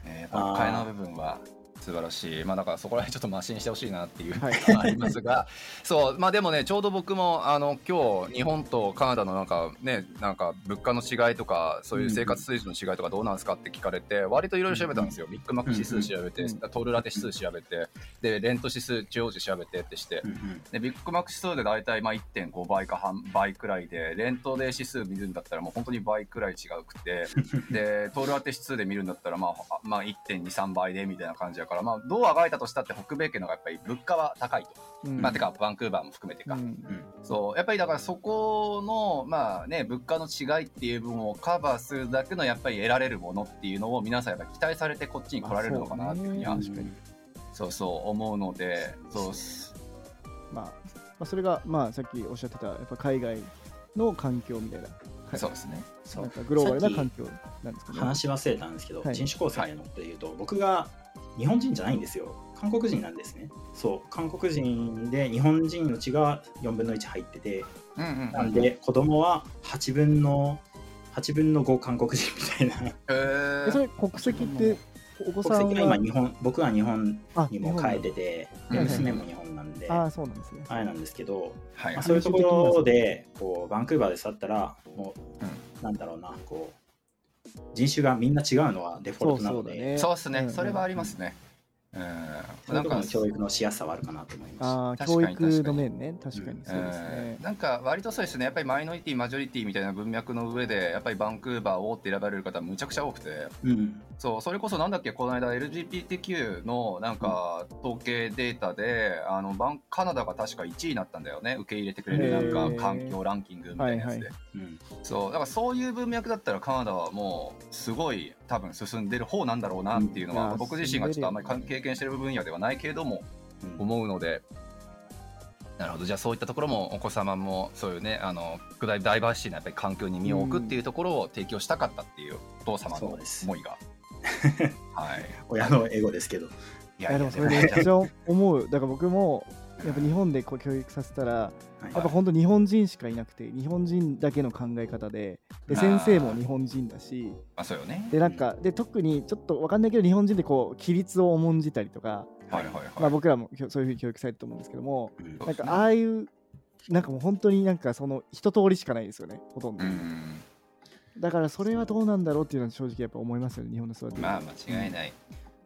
えーやっぱお金の部分は素晴らしい、まあ、だからそこら辺ちょっとマシにしてほしいなっていうはい。のはありますが、そう。まあでもねちょうど僕もあの今日日本とカナダのなんかねなんか物価の違いとかそういう生活水準の違いとかどうなんですかって聞かれて割といろいろ調べたんですよ、ビッグマック指数調べて、うんトールラテ指数調べてでレント指数中央値調べてってして、うんうん。でビッグマック指数で大体まあ1.5倍か半倍くらいでレントで指数見るんだったらもう本当に倍くらい違うくてでトール当て指数で見るんだったらまあ、あまあ、1.23倍でみたいな感じだから、まあ、どうあがいたとしたって北米圏の方がやっぱり物価は高いと、うん。まあてかバンクーバーも含めてか、うん。そう。やっぱりだからそこのまあね物価の違いっていう部分をカバーするだけのやっぱり得られるものっていうのを皆さんやっぱり期待されてこっちに来られるのかなっていうふうにはまあそうねそうそう思うので。そうっす。まあ、まあ、それが、まあ、さっきおっしゃってた、やっぱ海外の環境みたいな、はい。そうですね。そう。なんかグローバルな環境なんですかね。き話し忘れたんですけど、はい。人種構成のことで言うと、僕が日本人じゃないんですよ。韓国人なんですね。そう、韓国人で日本人の血が4分の1入ってて、うんうんうん。なんで子供は8分の8分の5韓国人みたいな。へー。えそれ、国籍って、お子国さんは？籍が今日本、僕は日本あにも変えてて、娘も日本なんで、ああ、そうなんですね。あれなんですけど、はい。まあ、そういうところでこうバンクーバーで去ったらもう、うん。なんだろうなこう人種がみんな違うのはデフォルトなのでそうそうだね。そうっすね、うんそれはありますね。うん。そういうところの教育のしやすさはあるかなと思いまああ、確かに教育の面ね、確かに。そうですね。うん。なんか割とそうですね、やっぱりマイノリティ、マジョリティみたいな文脈の上で、やっぱりバンクーバーをって選ばれる方、むちゃくちゃ多くて、す。うん。そう、それこそなんだっけ、この間 LGBTQ のなんか統計データで、あのバンカナダが確か1位になったんだよね、受け入れてくれるなんか環境ランキングみたいなやつで。はい。うん。そう、だからそういう文脈だったらカナダはもうすごい多分進んでる方なんだろうなっていうのは、うん。僕自身がちょっとあんまり経験してる分野ではないけれども、うん。思うので、なるほど。じゃあそういったところもお子様もそういうねあのダイダイバーシティなやっぱり環境に身を置くっていうところを提供したかったっていうお父様の思いが。はい。親のエゴですけど。いいやでもそれめっちゃ思う。だから僕も、やっぱ日本でこう教育させたら、はい。やっぱ本当日本人しかいなくて、日本人だけの考え方で、で先生も日本人だし、まあそうよね。でなんか、で特にちょっとわかんないけど、日本人でこう規律を重んじたりとか、はいはいはい、まあ僕らもそういうふうに教育されてると思うんですけども、ねなん。かああいう、なんかもう本当になんかその一通りしかないですよね、ほとんど。うん。だからそれはどうなんだろうっていうのは正直やっぱ思いますよね、日本の育て。まあ間違いない、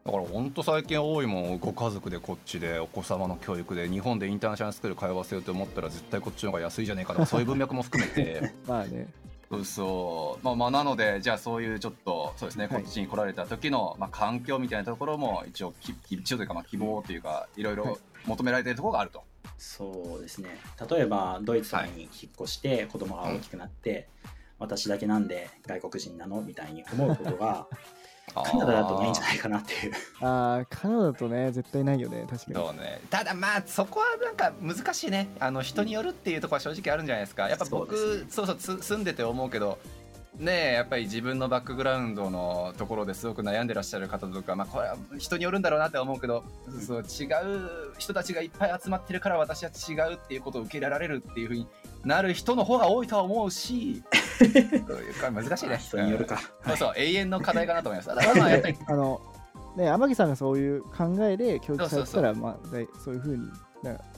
だから本当最近多いもんご家族でこっちでお子様の教育で日本でインターナショナルスクール通わせようと思ったら絶対こっちの方が安いじゃねえかとか そういう文脈も含めて。まあね。そうそう。まあまあなのでじゃあそういうちょっとそうですねはい。こっちに来られた時の、まあ、環境みたいなところも一応き一応というかまあ希望というかいろいはい。ろ求められているところがあると、そうですね。例えばドイツに引っ越して子供が大きくなって、私だけなんで外国人なのみたいに思うことが カナダだとないんじゃないかなっていう。ああ、カナダだとね、絶対ないよね、確かに。そうね。ただまあそこはなんか難しいね。あの人によるっていうところは正直あるんじゃないですか。やっぱ僕そうね。そうそうつ住んでて思うけどねえやっぱり自分のバックグラウンドのところですごく悩んでらっしゃる方とか、まあ、これは人によるんだろうなって思うけど、そう違う人たちがいっぱい集まってるから私は違うっていうことを受け入れられるっていうふうになる人の方が多いとは思うし そういうか難しいね。人によるか。うん。そうそう永遠の課題かなと思います。ただまあやっぱり。あの、ね、天城さんがそういう考えで教育されてたら、そまあ、そういうふうに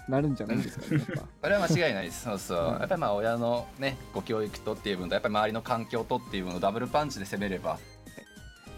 ななるんじゃないですかね、やっぱ。それは間違いないです。そうそう。うんやっぱりまあ親のね、ご教育とっていう分と、やっぱり周りの環境とっていう分をダブルパンチで攻めれば、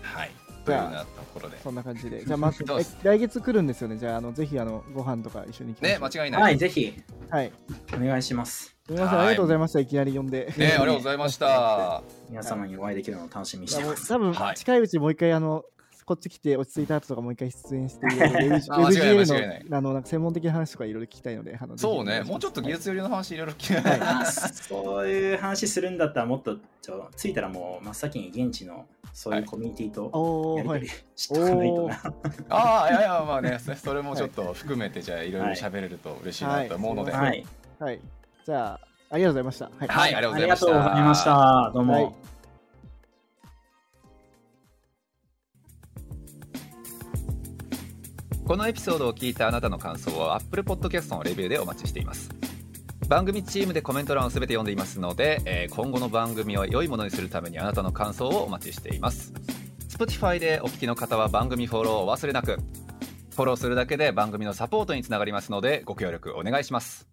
はい。というようなところで。そんな感じで。じゃあ、まどうえ来月来るんですよね。じゃあ、あのぜひあのご飯とか一緒に行きましょね、う間違いない。はい、ぜひはい。お願いします。すみません、はいありがとうございました。いきなり呼んで。ね、ありがとうございました。皆様にお会いできるのを楽しみにしてます。多分、はい近いうちもう一回あのこっち来て落ち着いた後とかもう一回出演していろいろウェブあ間違いない WebGL 間違いない。のあのなんか専門的な話とかいろいろ聞きたいのであのそうね、もうちょっと技術寄りの話いろいろ聞きはい。あそういう話するんだったらもっとちょ着いたらもう真っ先に現地のそういうコミュニティとやり取りしとかないとな。ああ、いやいや、まあね、そそれもちょっと含めて、じゃあいろいろ喋れると嬉しいなと思うので。ははい、はい。じゃあありがとうございました。はい、はいありがとうございました。ありがとうございました。どうも。このエピソードを聞いたあなたの感想を Apple Podcast のレビューでお待ちしています。番組チームでコメント欄を全て読んでいますので、えー今後の番組を良いものにするためにあなたの感想をお待ちしています。Spotify でお聞きの方は番組フォローをお忘れなく。フォローするだけで番組のサポートにつながりますのでご協力お願いします。